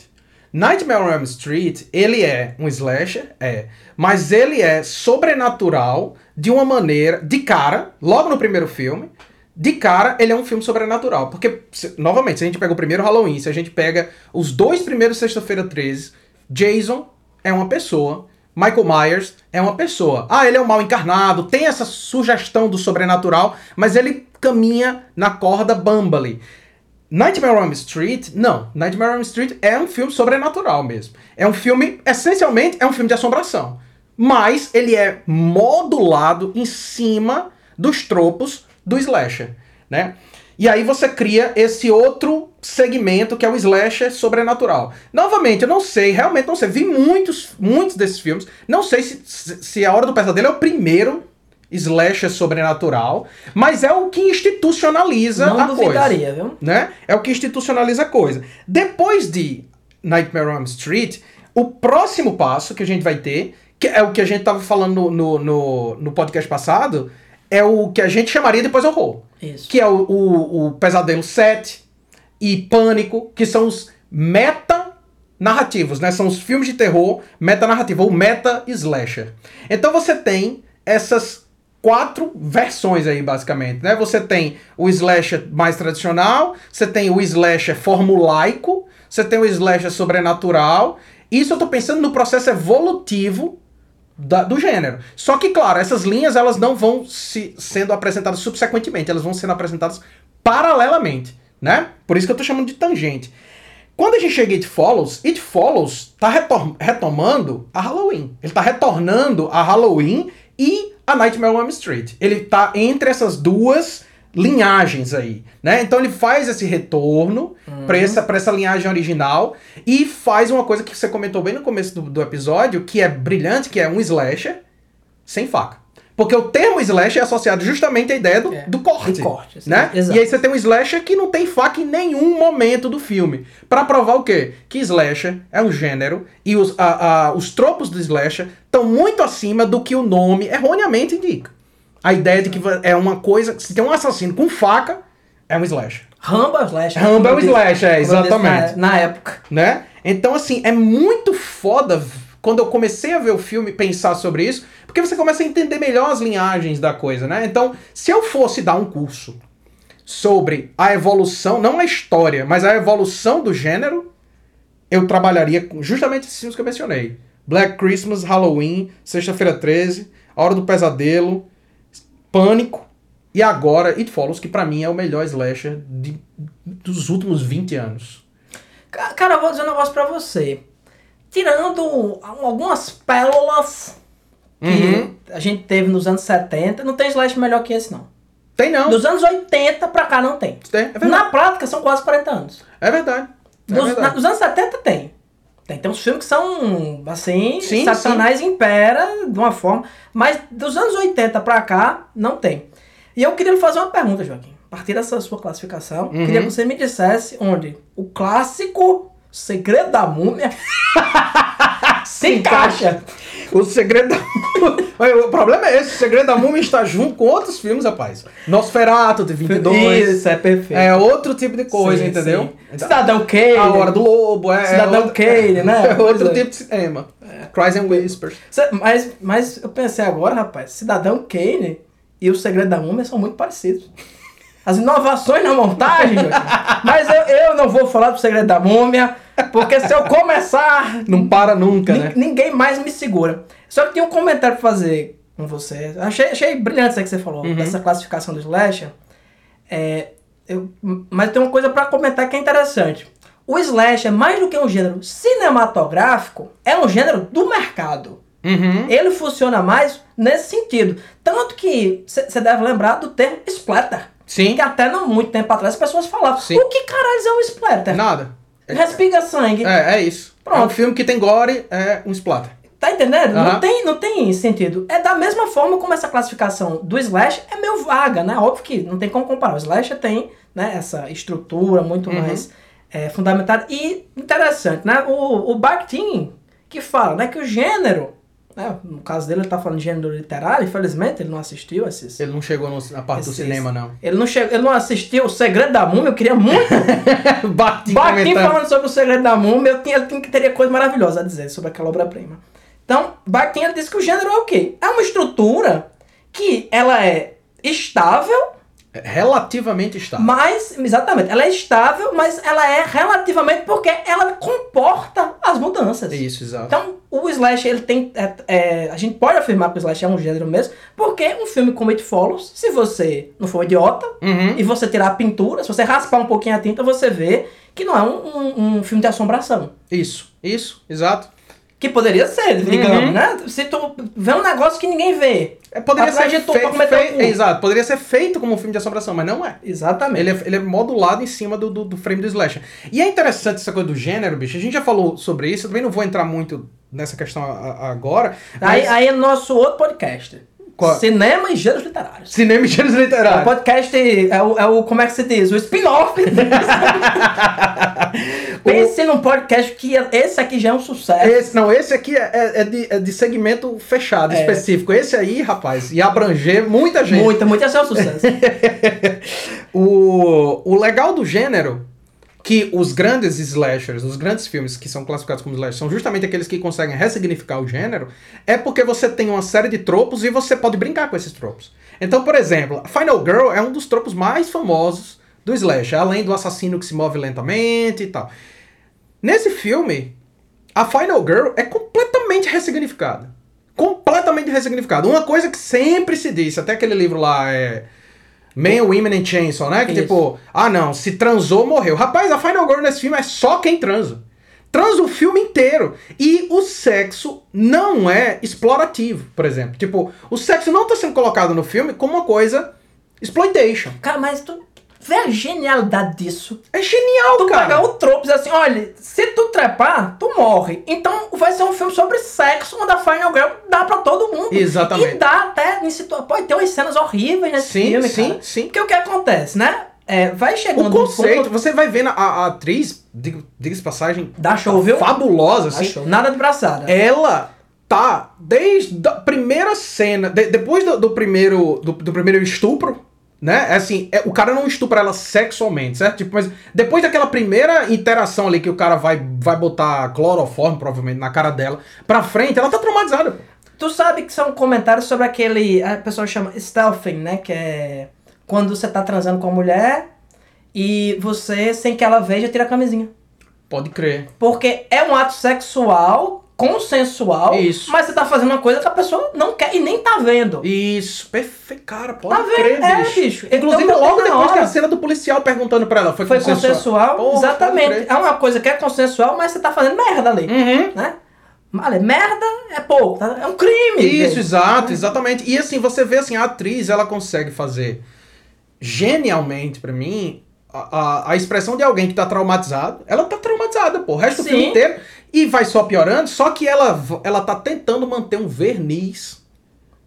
Nightmare on Elm Street, ele é um slasher, é, mas ele é sobrenatural de uma maneira de cara, logo no primeiro filme, de cara, ele é um filme sobrenatural. Porque, se- novamente, se a gente pega o primeiro Halloween, se a gente pega os dois primeiros Sexta-feira 13, Jason é uma pessoa, Michael Myers é uma pessoa. Ah, ele é um mal encarnado, tem essa sugestão do sobrenatural, mas ele caminha na corda Bumbley. Nightmare on Street, não. Nightmare on Street é um filme sobrenatural mesmo. É um filme, essencialmente, é um filme de assombração. Mas ele é modulado em cima dos tropos do slasher, né? E aí você cria esse outro segmento que é o slasher sobrenatural. Novamente, eu não sei, realmente não sei. Vi muitos, muitos desses filmes. Não sei se, se se A Hora do Pesadelo é o primeiro slasher sobrenatural, mas é o que institucionaliza Não a coisa. duvidaria, viu? Né? É o que institucionaliza a coisa. Depois de Nightmare on Elm Street, o próximo passo que a gente vai ter, que é o que a gente tava falando no, no, no, no podcast passado, é o que a gente chamaria depois horror. Isso. Que é o, o, o Pesadelo 7 e Pânico, que são os meta-narrativos, né? São os filmes de terror meta-narrativo, ou meta-slasher. Então você tem essas quatro versões aí, basicamente, né? Você tem o slasher mais tradicional, você tem o slasher formulaico, você tem o slasher sobrenatural. Isso eu tô pensando no processo evolutivo da- do gênero. Só que, claro, essas linhas elas não vão se, sendo apresentadas subsequentemente, elas vão sendo apresentadas paralelamente, né? Por isso que eu tô chamando de tangente. Quando a gente chega em It Follows, It Follows tá retor- retomando a Halloween. Ele tá retornando a Halloween e a Nightmare on Elm Street. Ele tá entre essas duas linhagens aí, né? Então ele faz esse retorno pra essa, pra essa linhagem original e faz uma coisa que você comentou bem no começo do, do episódio, que é brilhante, que é um slasher sem faca. Porque o termo slasher é associado justamente à ideia do, É, do corte. corte, assim, né? exato. E aí você tem um slasher que não tem faca em nenhum momento do filme. Pra provar o quê? Que slasher é um gênero e os, a- a- os tropos do slasher estão muito acima do que o nome erroneamente indica. A ideia de que é uma coisa. Se tem um assassino com faca, é um slasher. Rambo é o Slash. Rambo é o Como eu Slash, disse- é, exatamente. Na, época. né? Então, assim, é muito foda quando eu comecei a ver o filme pensar sobre isso, porque você começa a entender melhor as linhagens da coisa, né? Então, se eu fosse dar um curso sobre a evolução, não a história, mas a evolução do gênero, eu trabalharia com justamente esses filmes que eu mencionei. Black Christmas, Halloween, Sexta-feira 13, A Hora do Pesadelo, Pânico e agora It Follows, que pra mim é o melhor slasher de- dos últimos 20 anos. Ca- Cara, eu vou dizer um negócio pra você. Tirando algumas pérolas que Uhum. a gente teve nos anos 70, não tem slash melhor que esse, não. Tem não. Dos anos 80 pra cá não tem. Tem, é. Na prática são quase 40 anos. É verdade. É verdade. na- anos 70 tem. Tem, tem uns filmes que são, assim, Sim, Satanás impera de uma forma. Mas dos anos 80 pra cá, não tem. E eu queria lhe fazer uma pergunta, Joaquim. A partir dessa sua classificação, Uhum. queria que você me dissesse onde o clássico Segredo da Múmia se encaixa. O segredo da Olha, O problema é esse. O segredo da múmia está junto com outros filmes, rapaz. Nosferato de 22. Isso, é perfeito. É outro tipo de coisa, Sim, entendeu? sim. Então, Cidadão Kane. A Hora do Lobo. É, Cidadão é outro, Kane, né? É outro é. tipo de cinema. Cries and Whispers. Mas, mas eu pensei agora, rapaz, Cidadão Kane e o Segredo da Múmia são muito parecidos. As inovações na montagem, mas eu, eu não vou falar do Segredo da Múmia, porque se eu começar, Não para nunca, né? ninguém mais me segura. Só que tem um comentário pra fazer com você. Achei, achei brilhante isso que você falou, Uhum. dessa classificação do slasher. É, eu- mas tem uma coisa pra comentar que é interessante. O slasher, mais do que um gênero cinematográfico, é um gênero do mercado. Uhum. Ele funciona mais nesse sentido. Tanto que você deve lembrar do termo splatter. Sim. Que até não muito tempo atrás as pessoas falavam. Sim. O que caralho é um splatter? Nada. Respiga sangue. É, é isso. Pronto. É um filme que tem gore, é um splatter. Tá entendendo? Aham. Não, tem, não tem sentido. É da mesma forma como essa classificação do slash é meio vaga, né? Óbvio que não tem como comparar. O slash tem né, essa estrutura muito Uhum. mais é, fundamentada. E interessante, né? O, o Bakhtin que fala né, que o gênero, né, no caso dele ele tá falando de gênero literário, infelizmente ele não assistiu esses... Ele não chegou no- na parte do esses- cinema, não. Ele não, chegou, ele não assistiu O Segredo da Múmia, eu queria muito Bate Bakhtin falando sobre o segredo da múmia, eu tinha, ele teria coisa maravilhosa a dizer sobre aquela obra-prima. Então, ele disse que o gênero é o quê? É uma estrutura que ela é estável, Relativamente estável. mas exatamente, ela é estável, mas ela é relativamente porque ela comporta as mudanças. Isso, exato. Então, o Slash, ele tem. é, é, a gente pode afirmar que o Slash é um gênero mesmo, porque um filme como It Follows, se você não for idiota, Uhum. e você tirar a pintura, se você raspar um pouquinho a tinta, você vê que não é um, um- um filme de assombração. Isso, isso, exato. Que poderia ser, digamos, Uhum. né? Se tu vê um negócio que ninguém vê. É, poderia ser de tu pra fei- cometer fei- o cu. Exato, poderia ser feito como um filme de assombração, mas não é. Exatamente. Ele é, ele é modulado em cima do, do, do frame do slasher. E é interessante essa coisa do gênero, bicho. A gente já falou sobre isso, eu também não vou entrar muito nessa questão a- a- agora. Aí, mas- aí é nosso outro podcast. Qual? Cinema e Gêneros Literários. Cinema e gêneros É o literários. podcast, é o, é o, como é que se diz? O spin-off. Pense num podcast que esse aqui já é um sucesso. Esse, não, esse aqui é, é- é de, é de segmento fechado, É. específico. Esse aí, rapaz, ia abranger muita gente. Muito, muito, esse é um sucesso. O, o legal do gênero, que os grandes slashers, os grandes filmes que são classificados como slashers, são justamente aqueles que conseguem ressignificar o gênero, é porque você tem uma série de tropos e você pode brincar com esses tropos. Então, por exemplo, Final Girl é um dos tropos mais famosos do slasher, além do assassino que se move lentamente e tal. Nesse filme, a Final Girl é completamente ressignificada. Completamente ressignificada. Uma coisa que sempre se disse, até aquele livro lá é. Men, Women and Chainsaw, né? Que Isso. tipo, ah não, se transou, morreu. Rapaz, a Final Girl nesse filme é só quem transa. Transa o filme inteiro. E o sexo não é explorativo, por exemplo. Tipo, o sexo não tá sendo colocado no filme como uma coisa exploitation. Cara, mas tu vê a genialidade disso. É genial, Tu cara. pegar o tropo e assim, olha, se tu trepar, tu morre. Então vai ser um filme sobre sexo, onde a Final Girl dá pra todo mundo. Exatamente. E dá até em situações. Pode ter umas cenas horríveis nesse Sim, filme, sim, cara. sim. Porque o que acontece, né? É, vai chegando O conceito, ponto- você vai vendo a, a atriz, diga- diga-se de passagem, Dá show, viu? fabulosa, assim. show. Nada de braçada. Ela tá desde a primeira cena, de- depois do, do primeiro do, do primeiro estupro, né? É Assim, é, o cara não estupra ela sexualmente, certo? Tipo, mas depois daquela primeira interação ali que o cara vai, vai botar cloroforme, provavelmente, na cara dela, pra frente, ela tá traumatizada. Tu sabe que são comentários sobre aquele. A pessoa chama stealthing, né? Que é quando você tá transando com a mulher e você, sem que ela veja, tira a camisinha. Pode crer. Porque é um ato sexual, consensual, Isso. mas você tá fazendo uma coisa que a pessoa não quer e nem tá vendo. Isso, perfeito, cara, pode Tá vendo? crer, É, bicho. bicho. Inclusive, Então, logo depois hora- tem a cena do policial perguntando pra ela, foi, Foi consensual, pode exatamente. É uma coisa que é consensual, mas você tá fazendo merda ali, Uhum. né? Olha, merda é pouco, tá? é um crime. Isso, gente. exato, exatamente. E assim, você vê assim, a atriz, ela consegue fazer genialmente pra mim a, a, a expressão de alguém que tá traumatizado. Ela tá traumatizada, pô, o resto do Sim. filme inteiro. E vai só piorando, só que ela, ela tá tentando manter um verniz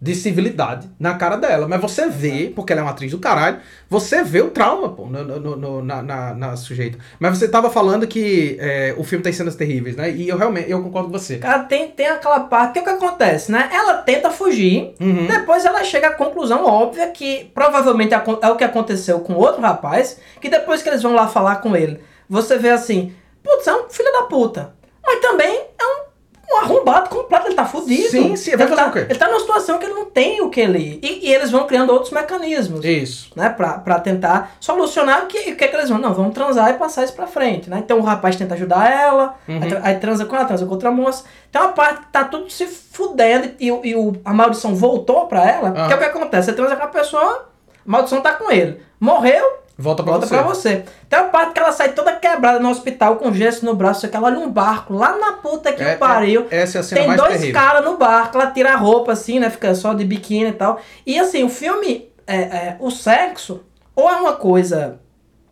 de civilidade na cara dela. Mas você vê, porque ela é uma atriz do caralho, você vê o trauma, pô, no, no- no- na, na, na sujeita. Mas você tava falando que é, o filme tem cenas terríveis, né? E eu realmente, eu concordo com você. Cara, tem, tem aquela parte. que O que acontece, né? Ela tenta fugir, Uhum. depois ela chega à conclusão óbvia que provavelmente é o que aconteceu com outro rapaz, que depois que eles vão lá falar com ele, você vê assim, putz, é um filho da puta. Mas também é um, um arrombado completo, ele tá fudido. Sim, sim, ele fazer tá, o quê? Ele tá numa situação que ele não tem o que ele. E, e eles vão criando outros mecanismos. Isso. Né, pra, pra tentar solucionar o que, o que, é que eles vão. Não, vamos transar e passar isso pra frente, né? Então o rapaz tenta ajudar ela, Uhum. aí, aí transa com ela, transa com outra moça. Tem uma parte que tá tudo se fudendo e, o- e o, a maldição voltou pra ela. Ah. Que é o que acontece? Você transa com a pessoa, a maldição tá com ele. Morreu, Volta pra volta você. pra você. Tem uma parte que ela sai toda quebrada no hospital com gesso no braço, que ela olha um barco lá na puta que É, pariu. é- essa é a cena Tem mais dois caras no barco, ela tira a roupa assim, né? Fica só de biquíni e tal. E assim, o filme, é, é, o sexo, ou é uma coisa,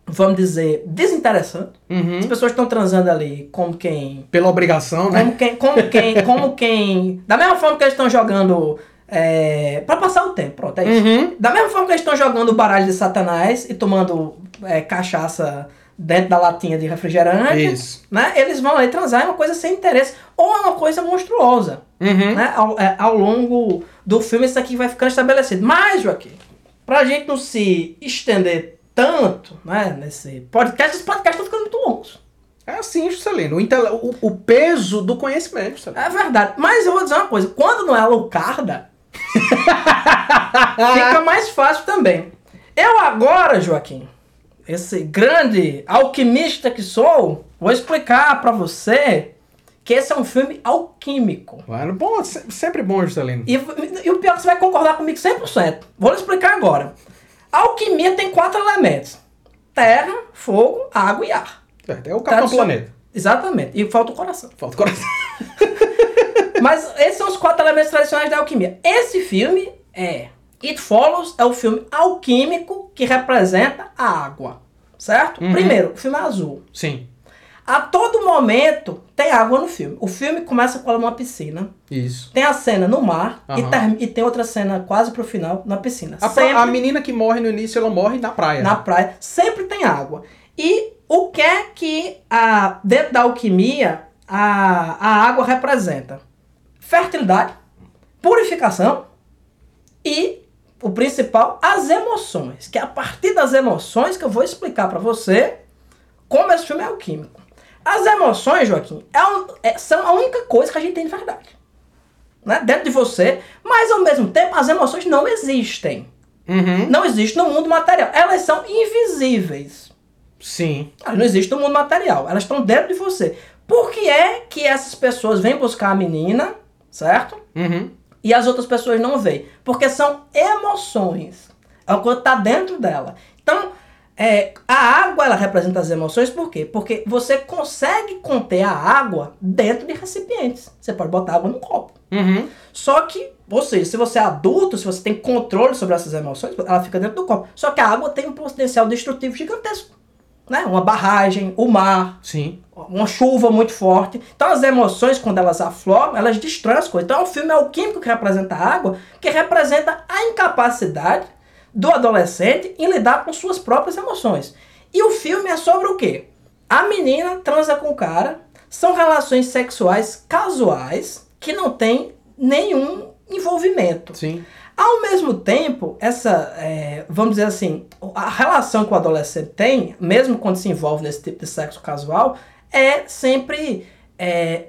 vamos dizer, desinteressante. Uhum. As pessoas estão transando ali como quem. Pela obrigação, né? Como quem. Como quem. Como quem. Da mesma forma que eles estão jogando. É, pra passar o tempo, pronto, é isso. Uhum. Da mesma forma que eles estão jogando o baralho de Satanás e tomando é, cachaça dentro da latinha de refrigerante, Isso. né? Eles vão aí transar, é uma coisa sem interesse. Ou é uma coisa monstruosa. Uhum. Né? Ao, é, ao longo do filme isso aqui vai ficando estabelecido. Mas, Joaquim, pra gente não se estender tanto, né, nesse podcast, esses podcasts estão ficando muito longos. É assim, Juscelino. O, intele- o, o peso do conhecimento, Juscelino. É verdade. Mas eu vou dizer uma coisa, quando não é Alucarda, fica mais fácil também. Eu agora, Joaquim, esse grande alquimista que sou, vou explicar pra você que esse é um filme alquímico. Mano, bom, se- sempre bom, Juscelino. E, e o pior é que você vai concordar comigo 100%. Vou lhe explicar agora. A alquimia tem quatro elementos: terra, fogo, água e ar. É o Capitão Tá, Planeta. Exatamente. E falta o coração. Falta o coração. Mas esses são os quatro elementos tradicionais da alquimia. Esse filme é It Follows é o filme alquímico que representa a água. Certo? Uhum. Primeiro, o filme é azul. Sim. A todo momento tem água no filme. O filme começa com numa piscina. Isso. Tem a cena no mar e, Aham. term- e tem outra cena quase pro final na piscina. A, Sempre a menina que morre no início, ela morre na praia. na praia. Sempre tem água. E o que é que a, dentro da alquimia a, a água representa? Fertilidade, purificação e o principal, as emoções. Que é a partir das emoções que eu vou explicar pra você como esse filme é alquímico. As emoções, Joaquim, é um- é- são a única coisa que a gente tem de verdade. Né? Dentro de você, mas ao mesmo tempo as emoções não existem. Uhum. Não existem no mundo material. Elas são invisíveis. Sim. Elas não existem no mundo material. Elas estão dentro de você. Por que é que essas pessoas vêm buscar a menina, certo? Uhum. E as outras pessoas não veem? Porque são emoções. É o que está dentro dela. Então, é, a água ela representa as emoções por quê? Porque você consegue conter a água dentro de recipientes. Você pode botar água no copo. Uhum. Só que, ou seja, se você é adulto, se você tem controle sobre essas emoções, ela fica dentro do copo. Só que a água tem um potencial destrutivo gigantesco. Né? Uma barragem, o mar, Sim. uma chuva muito forte. Então as emoções, quando elas afloram, elas destroem as coisas. Então é um filme alquímico que representa a água, que representa a incapacidade do adolescente em lidar com suas próprias emoções. E o filme é sobre o quê? A menina transa com o cara, são relações sexuais casuais que não tem nenhum envolvimento. Sim. Ao mesmo tempo, essa, é, vamos dizer assim, a relação que o adolescente tem, mesmo quando se envolve nesse tipo de sexo casual, é sempre é,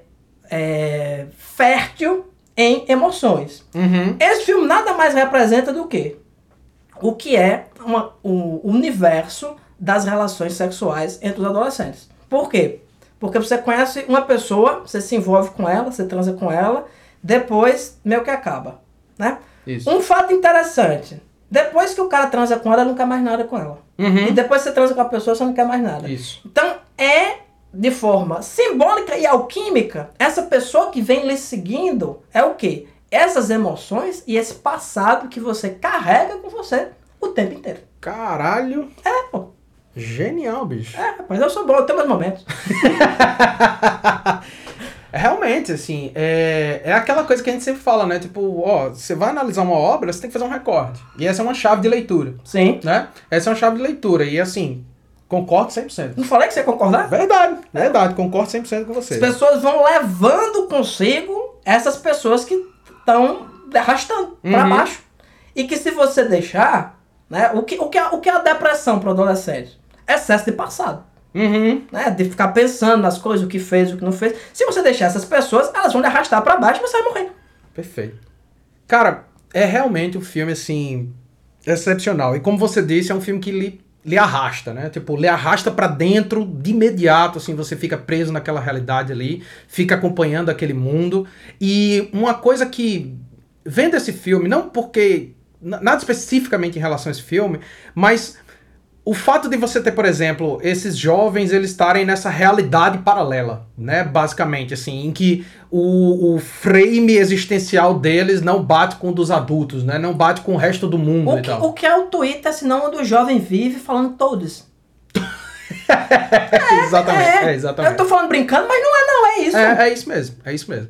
é, fértil em emoções. Uhum. Esse filme nada mais representa do que o que é uma- o universo das relações sexuais entre os adolescentes. Por quê? Porque você conhece uma pessoa, você se envolve com ela, você transa com ela, depois meio que acaba, né? Isso. Um fato interessante. Depois que o cara transa com ela, não quer mais nada com ela. E Uhum. depois que você transa com a pessoa, você não quer mais nada. Isso. Então, é de forma simbólica e alquímica, essa pessoa que vem lhe seguindo é o quê? Essas emoções e esse passado que você carrega com você o tempo inteiro. Caralho. É, pô. Genial, bicho. É, rapaz, eu sou bom, eu tenho meus momentos. É, Realmente, assim, é, é aquela coisa que a gente sempre fala, né? Tipo, ó, você vai analisar uma obra, você tem que fazer um recorte. E essa é uma chave de leitura, Sim. né? Essa é uma chave de leitura. E assim, concordo 100%. Não falei que você ia concordar? Verdade, verdade, concordo 100% com você. As pessoas vão levando consigo essas pessoas que estão arrastando pra Uhum. baixo. E que se você deixar, né? O que, o que, é, o que é a depressão para o adolescente? Excesso de passado. Uhum. né? De ficar pensando nas coisas, o que fez, o que não fez. Se você deixar essas pessoas, elas vão lhe arrastar pra baixo e você vai morrer. Perfeito. Cara, é realmente um filme, assim, excepcional. E como você disse, é um filme que lhe, lhe arrasta, né? Tipo, lhe arrasta pra dentro de imediato, assim, você fica preso naquela realidade ali, fica acompanhando aquele mundo. E uma coisa que, vendo esse filme, não porque, nada especificamente em relação a esse filme, mas o fato de você ter, por exemplo, esses jovens eles estarem nessa realidade paralela, né? Basicamente, assim, em que o, o frame existencial deles não bate com o dos adultos, né? Não bate com o resto do mundo O e que, tal. o que é o Twitter, senão onde o jovem vive falando todos? exatamente, é, Eu exatamente. tô falando brincando, mas não é não, é isso. É, é isso mesmo, é isso mesmo.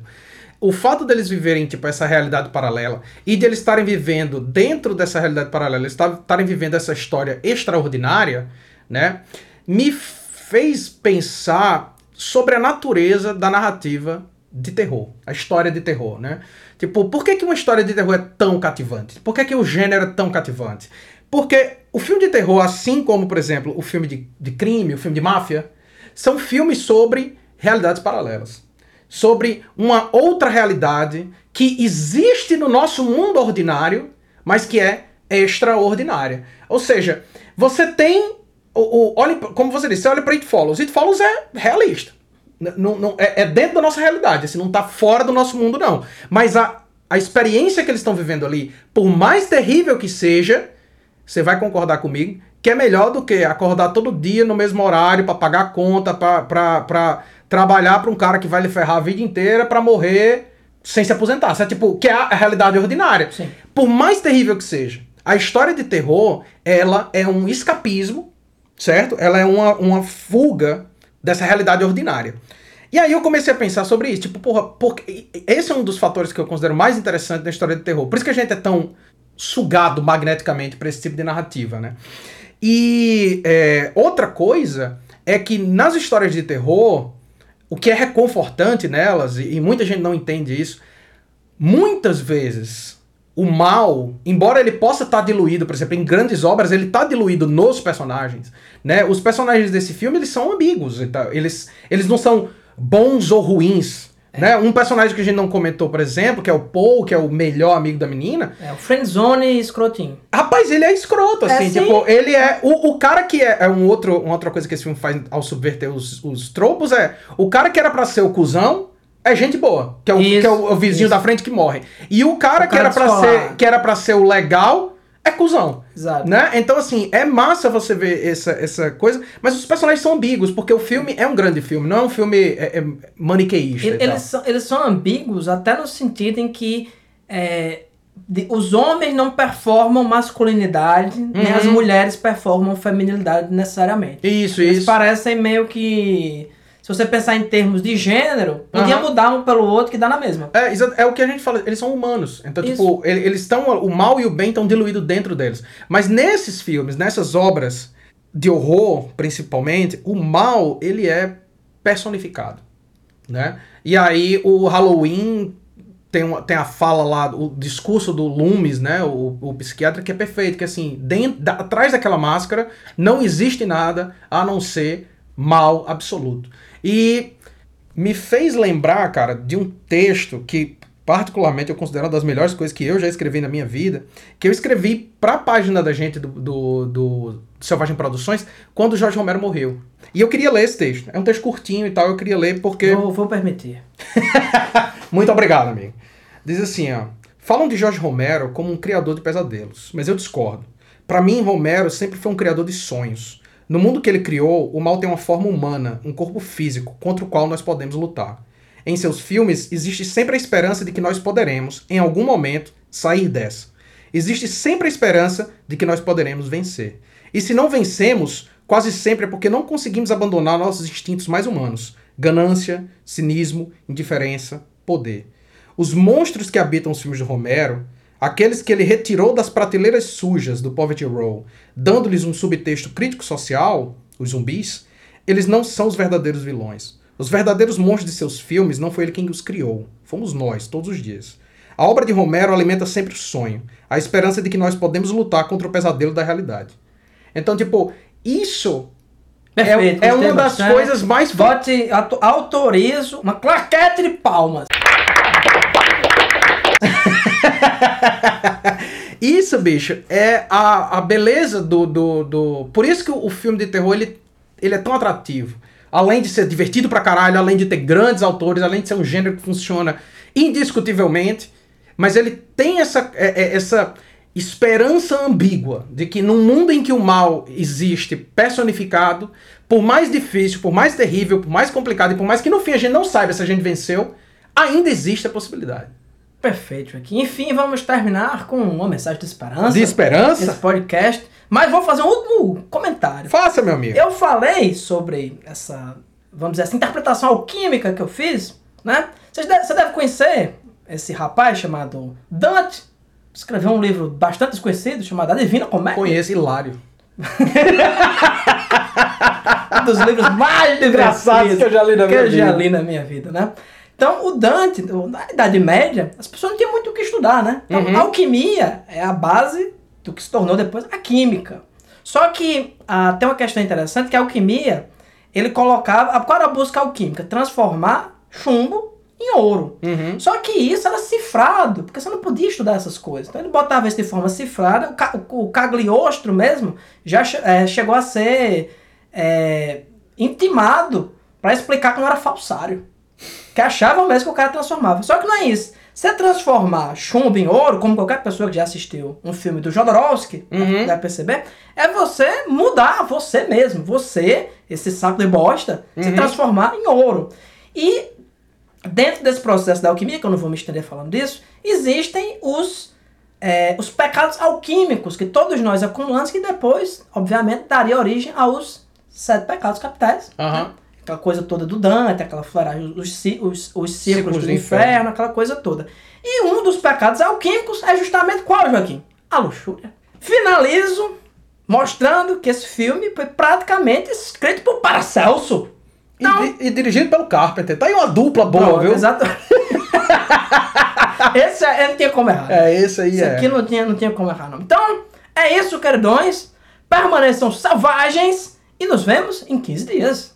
O fato deles viverem, tipo, essa realidade paralela e de eles estarem vivendo dentro dessa realidade paralela, estarem vivendo essa história extraordinária, né? Me fez pensar sobre a natureza da narrativa de terror, a história de terror, né? Tipo, por que, que uma história de terror é tão cativante? Por que, que o gênero é tão cativante? Porque o filme de terror, assim como, por exemplo, o filme de, de crime, o filme de máfia, são filmes sobre realidades paralelas. Sobre uma outra realidade que existe no nosso mundo ordinário, mas que é extraordinária. Ou seja, você tem. O, o, olhe, como você disse, você olha para It Follows. It Follows é realista. Não- não- é, é dentro da nossa realidade, assim, não tá fora do nosso mundo, não. Mas a, a experiência que eles estão vivendo ali, por mais terrível que seja, você vai concordar comigo, que é melhor do que acordar todo dia no mesmo horário pra pagar conta, pra trabalhar pra um cara que vai lhe ferrar a vida inteira pra morrer sem se aposentar. Isso é tipo, que é a realidade ordinária. Sim. Por mais terrível que seja, a história de terror, ela é um escapismo, certo? Ela é uma, uma fuga dessa realidade ordinária. E aí eu comecei a pensar sobre isso, tipo, porra, porque esse é um dos fatores que eu considero mais interessante na história do terror. Por isso que a gente é tão sugado magneticamente para esse tipo de narrativa, né? E é, outra coisa é que nas histórias de terror, o que é reconfortante nelas, e muita gente não entende isso, muitas vezes o mal, embora ele possa estar tá diluído, por exemplo, em grandes obras, ele está diluído nos personagens, né? Os personagens desse filme, eles são ambíguos, então, eles, eles não são bons ou ruins, é. Né? Um personagem que a gente não comentou, por exemplo, que é o Paul, que é o melhor amigo da menina. É o friendzone escrotinho. Rapaz, ele é escroto, assim. É, tipo, ele é. O, o cara que é, é um outro, uma outra coisa que esse filme faz ao subverter os, os tropos é. O cara que era para ser o cuzão é gente boa. Que é o, isso, que é o, o vizinho isso. da frente que morre. E o cara, o cara que, era pra ser, que era para ser o legal é cuzão. Exato. Né? Então, assim, é massa você ver essa, essa coisa, mas os personagens são ambíguos, porque o filme é um grande filme, não é um filme é, é maniqueísta. eles, são, eles são ambíguos até no sentido em que é, de, os homens não performam masculinidade, uhum. nem as mulheres performam feminilidade necessariamente. Isso, eles isso. parecem meio que se você pensar em termos de gênero, podia uhum. mudar um pelo outro que dá na mesma. É, é o que a gente fala, eles são humanos. Então, Isso. tipo, eles estão. O mal e o bem estão diluídos dentro deles. Mas nesses filmes, nessas obras de horror, principalmente, o mal, ele é personificado. Né? E aí o Halloween tem, uma, tem a fala lá, o discurso do Loomis, né, o, o psiquiatra, que é perfeito, que assim, dentro, da, atrás daquela máscara não existe nada a não ser mal absoluto. E me fez lembrar, cara, de um texto que particularmente eu considero uma das melhores coisas que eu já escrevi na minha vida, que eu escrevi para a página da gente do, do, do, Selvagem Produções quando o Jorge Romero morreu. E eu queria ler esse texto. É um texto curtinho e tal, eu queria ler porque. Vou, vou permitir. Muito obrigado, amigo. Diz assim, ó. Falam de Jorge Romero como um criador de pesadelos, mas eu discordo. Para mim, Romero sempre foi um criador de sonhos. No mundo que ele criou, o mal tem uma forma humana, um corpo físico, contra o qual nós podemos lutar. Em seus filmes, existe sempre a esperança de que nós poderemos, em algum momento, sair dessa. Existe sempre a esperança de que nós poderemos vencer. E se não vencemos, quase sempre é porque não conseguimos abandonar nossos instintos mais humanos: ganância, cinismo, indiferença, poder. Os monstros que habitam os filmes de Romero Aqueles que ele retirou das prateleiras sujas do Poverty Row, dando-lhes um subtexto crítico social, os zumbis, eles não são os verdadeiros vilões. Os verdadeiros monstros de seus filmes não foi ele quem os criou. Fomos nós, todos os dias. A obra de Romero alimenta sempre o sonho, a esperança de que nós podemos lutar contra o pesadelo da realidade. Então, tipo, isso Perfeito, é, é uma das coisas mais... Vote, autorizo uma claquete de palmas. isso, bicho, é a, a beleza do, do, do. Por isso que o, filme de terror ele, ele é tão atrativo. Além de ser divertido pra caralho, além de ter grandes autores, além de ser um gênero que funciona indiscutivelmente, mas ele tem essa, é, é, essa esperança ambígua de que num mundo em que o mal existe personificado, por mais difícil, por mais terrível, por mais complicado e por mais que no fim a gente não saiba se a gente venceu, ainda existe a possibilidade. Perfeito, aqui. Enfim, vamos terminar com uma mensagem de esperança. De esperança? Esse podcast. Mas vou fazer um último comentário. Faça, meu amigo. Eu falei sobre essa, vamos dizer, essa interpretação alquímica que eu fiz, né? Você deve, você deve conhecer esse rapaz chamado Dante. Escreveu um livro bastante desconhecido chamado A Divina Comédia. Conheço, Hilário. um dos livros mais engraçados que eu já li na minha vida. Que eu já li na minha vida, né? Então, o Dante, na Idade Média, as pessoas não tinham muito o que estudar, né? Então, uhum. a alquimia é a base do que se tornou depois a química. Só que ah, tem uma questão interessante que a alquimia, ele colocava... Qual era a busca alquímica? Transformar chumbo em ouro. Uhum. Só que isso era cifrado, porque você não podia estudar essas coisas. Então ele botava isso de forma cifrada. O, o Cagliostro mesmo já é, chegou a ser é, intimado para explicar que não era falsário que achavam mesmo que o cara transformava. Só que não é isso. Você transformar chumbo em ouro, como qualquer pessoa que já assistiu um filme do Jodorowsky uhum. vai perceber, é você mudar você mesmo. Você, esse saco de bosta, uhum. se transformar em ouro. E dentro desse processo da alquimia, que eu não vou me estender falando disso, existem os, é, os pecados alquímicos que todos nós acumulamos, que depois, obviamente, daria origem aos sete pecados capitais. Uhum. Né? Aquela coisa toda do Dante, aquela flaragem, os, os, os círculos do do inferno, inferno. aquela coisa toda. E um dos pecados alquímicos é justamente qual, Joaquim? A luxúria. Finalizo mostrando que esse filme foi praticamente escrito por Paracelso. E, di- e dirigido pelo Carpenter. Tá aí uma dupla boa, Pronto, viu? Exato. esse é, não tinha como errar. É, esse aí Isso é. aqui não tinha, não tinha como errar, não. Então, é isso, queridões. Permaneçam selvagens e nos vemos em 15 dias.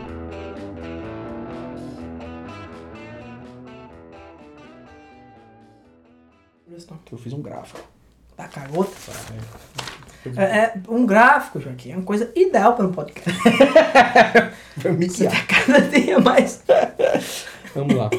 Eu fiz um gráfico. Tá cagota? É, é um gráfico, Joaquim, é uma coisa ideal para um podcast. Foi Você tá cada dia mais. Vamos lá.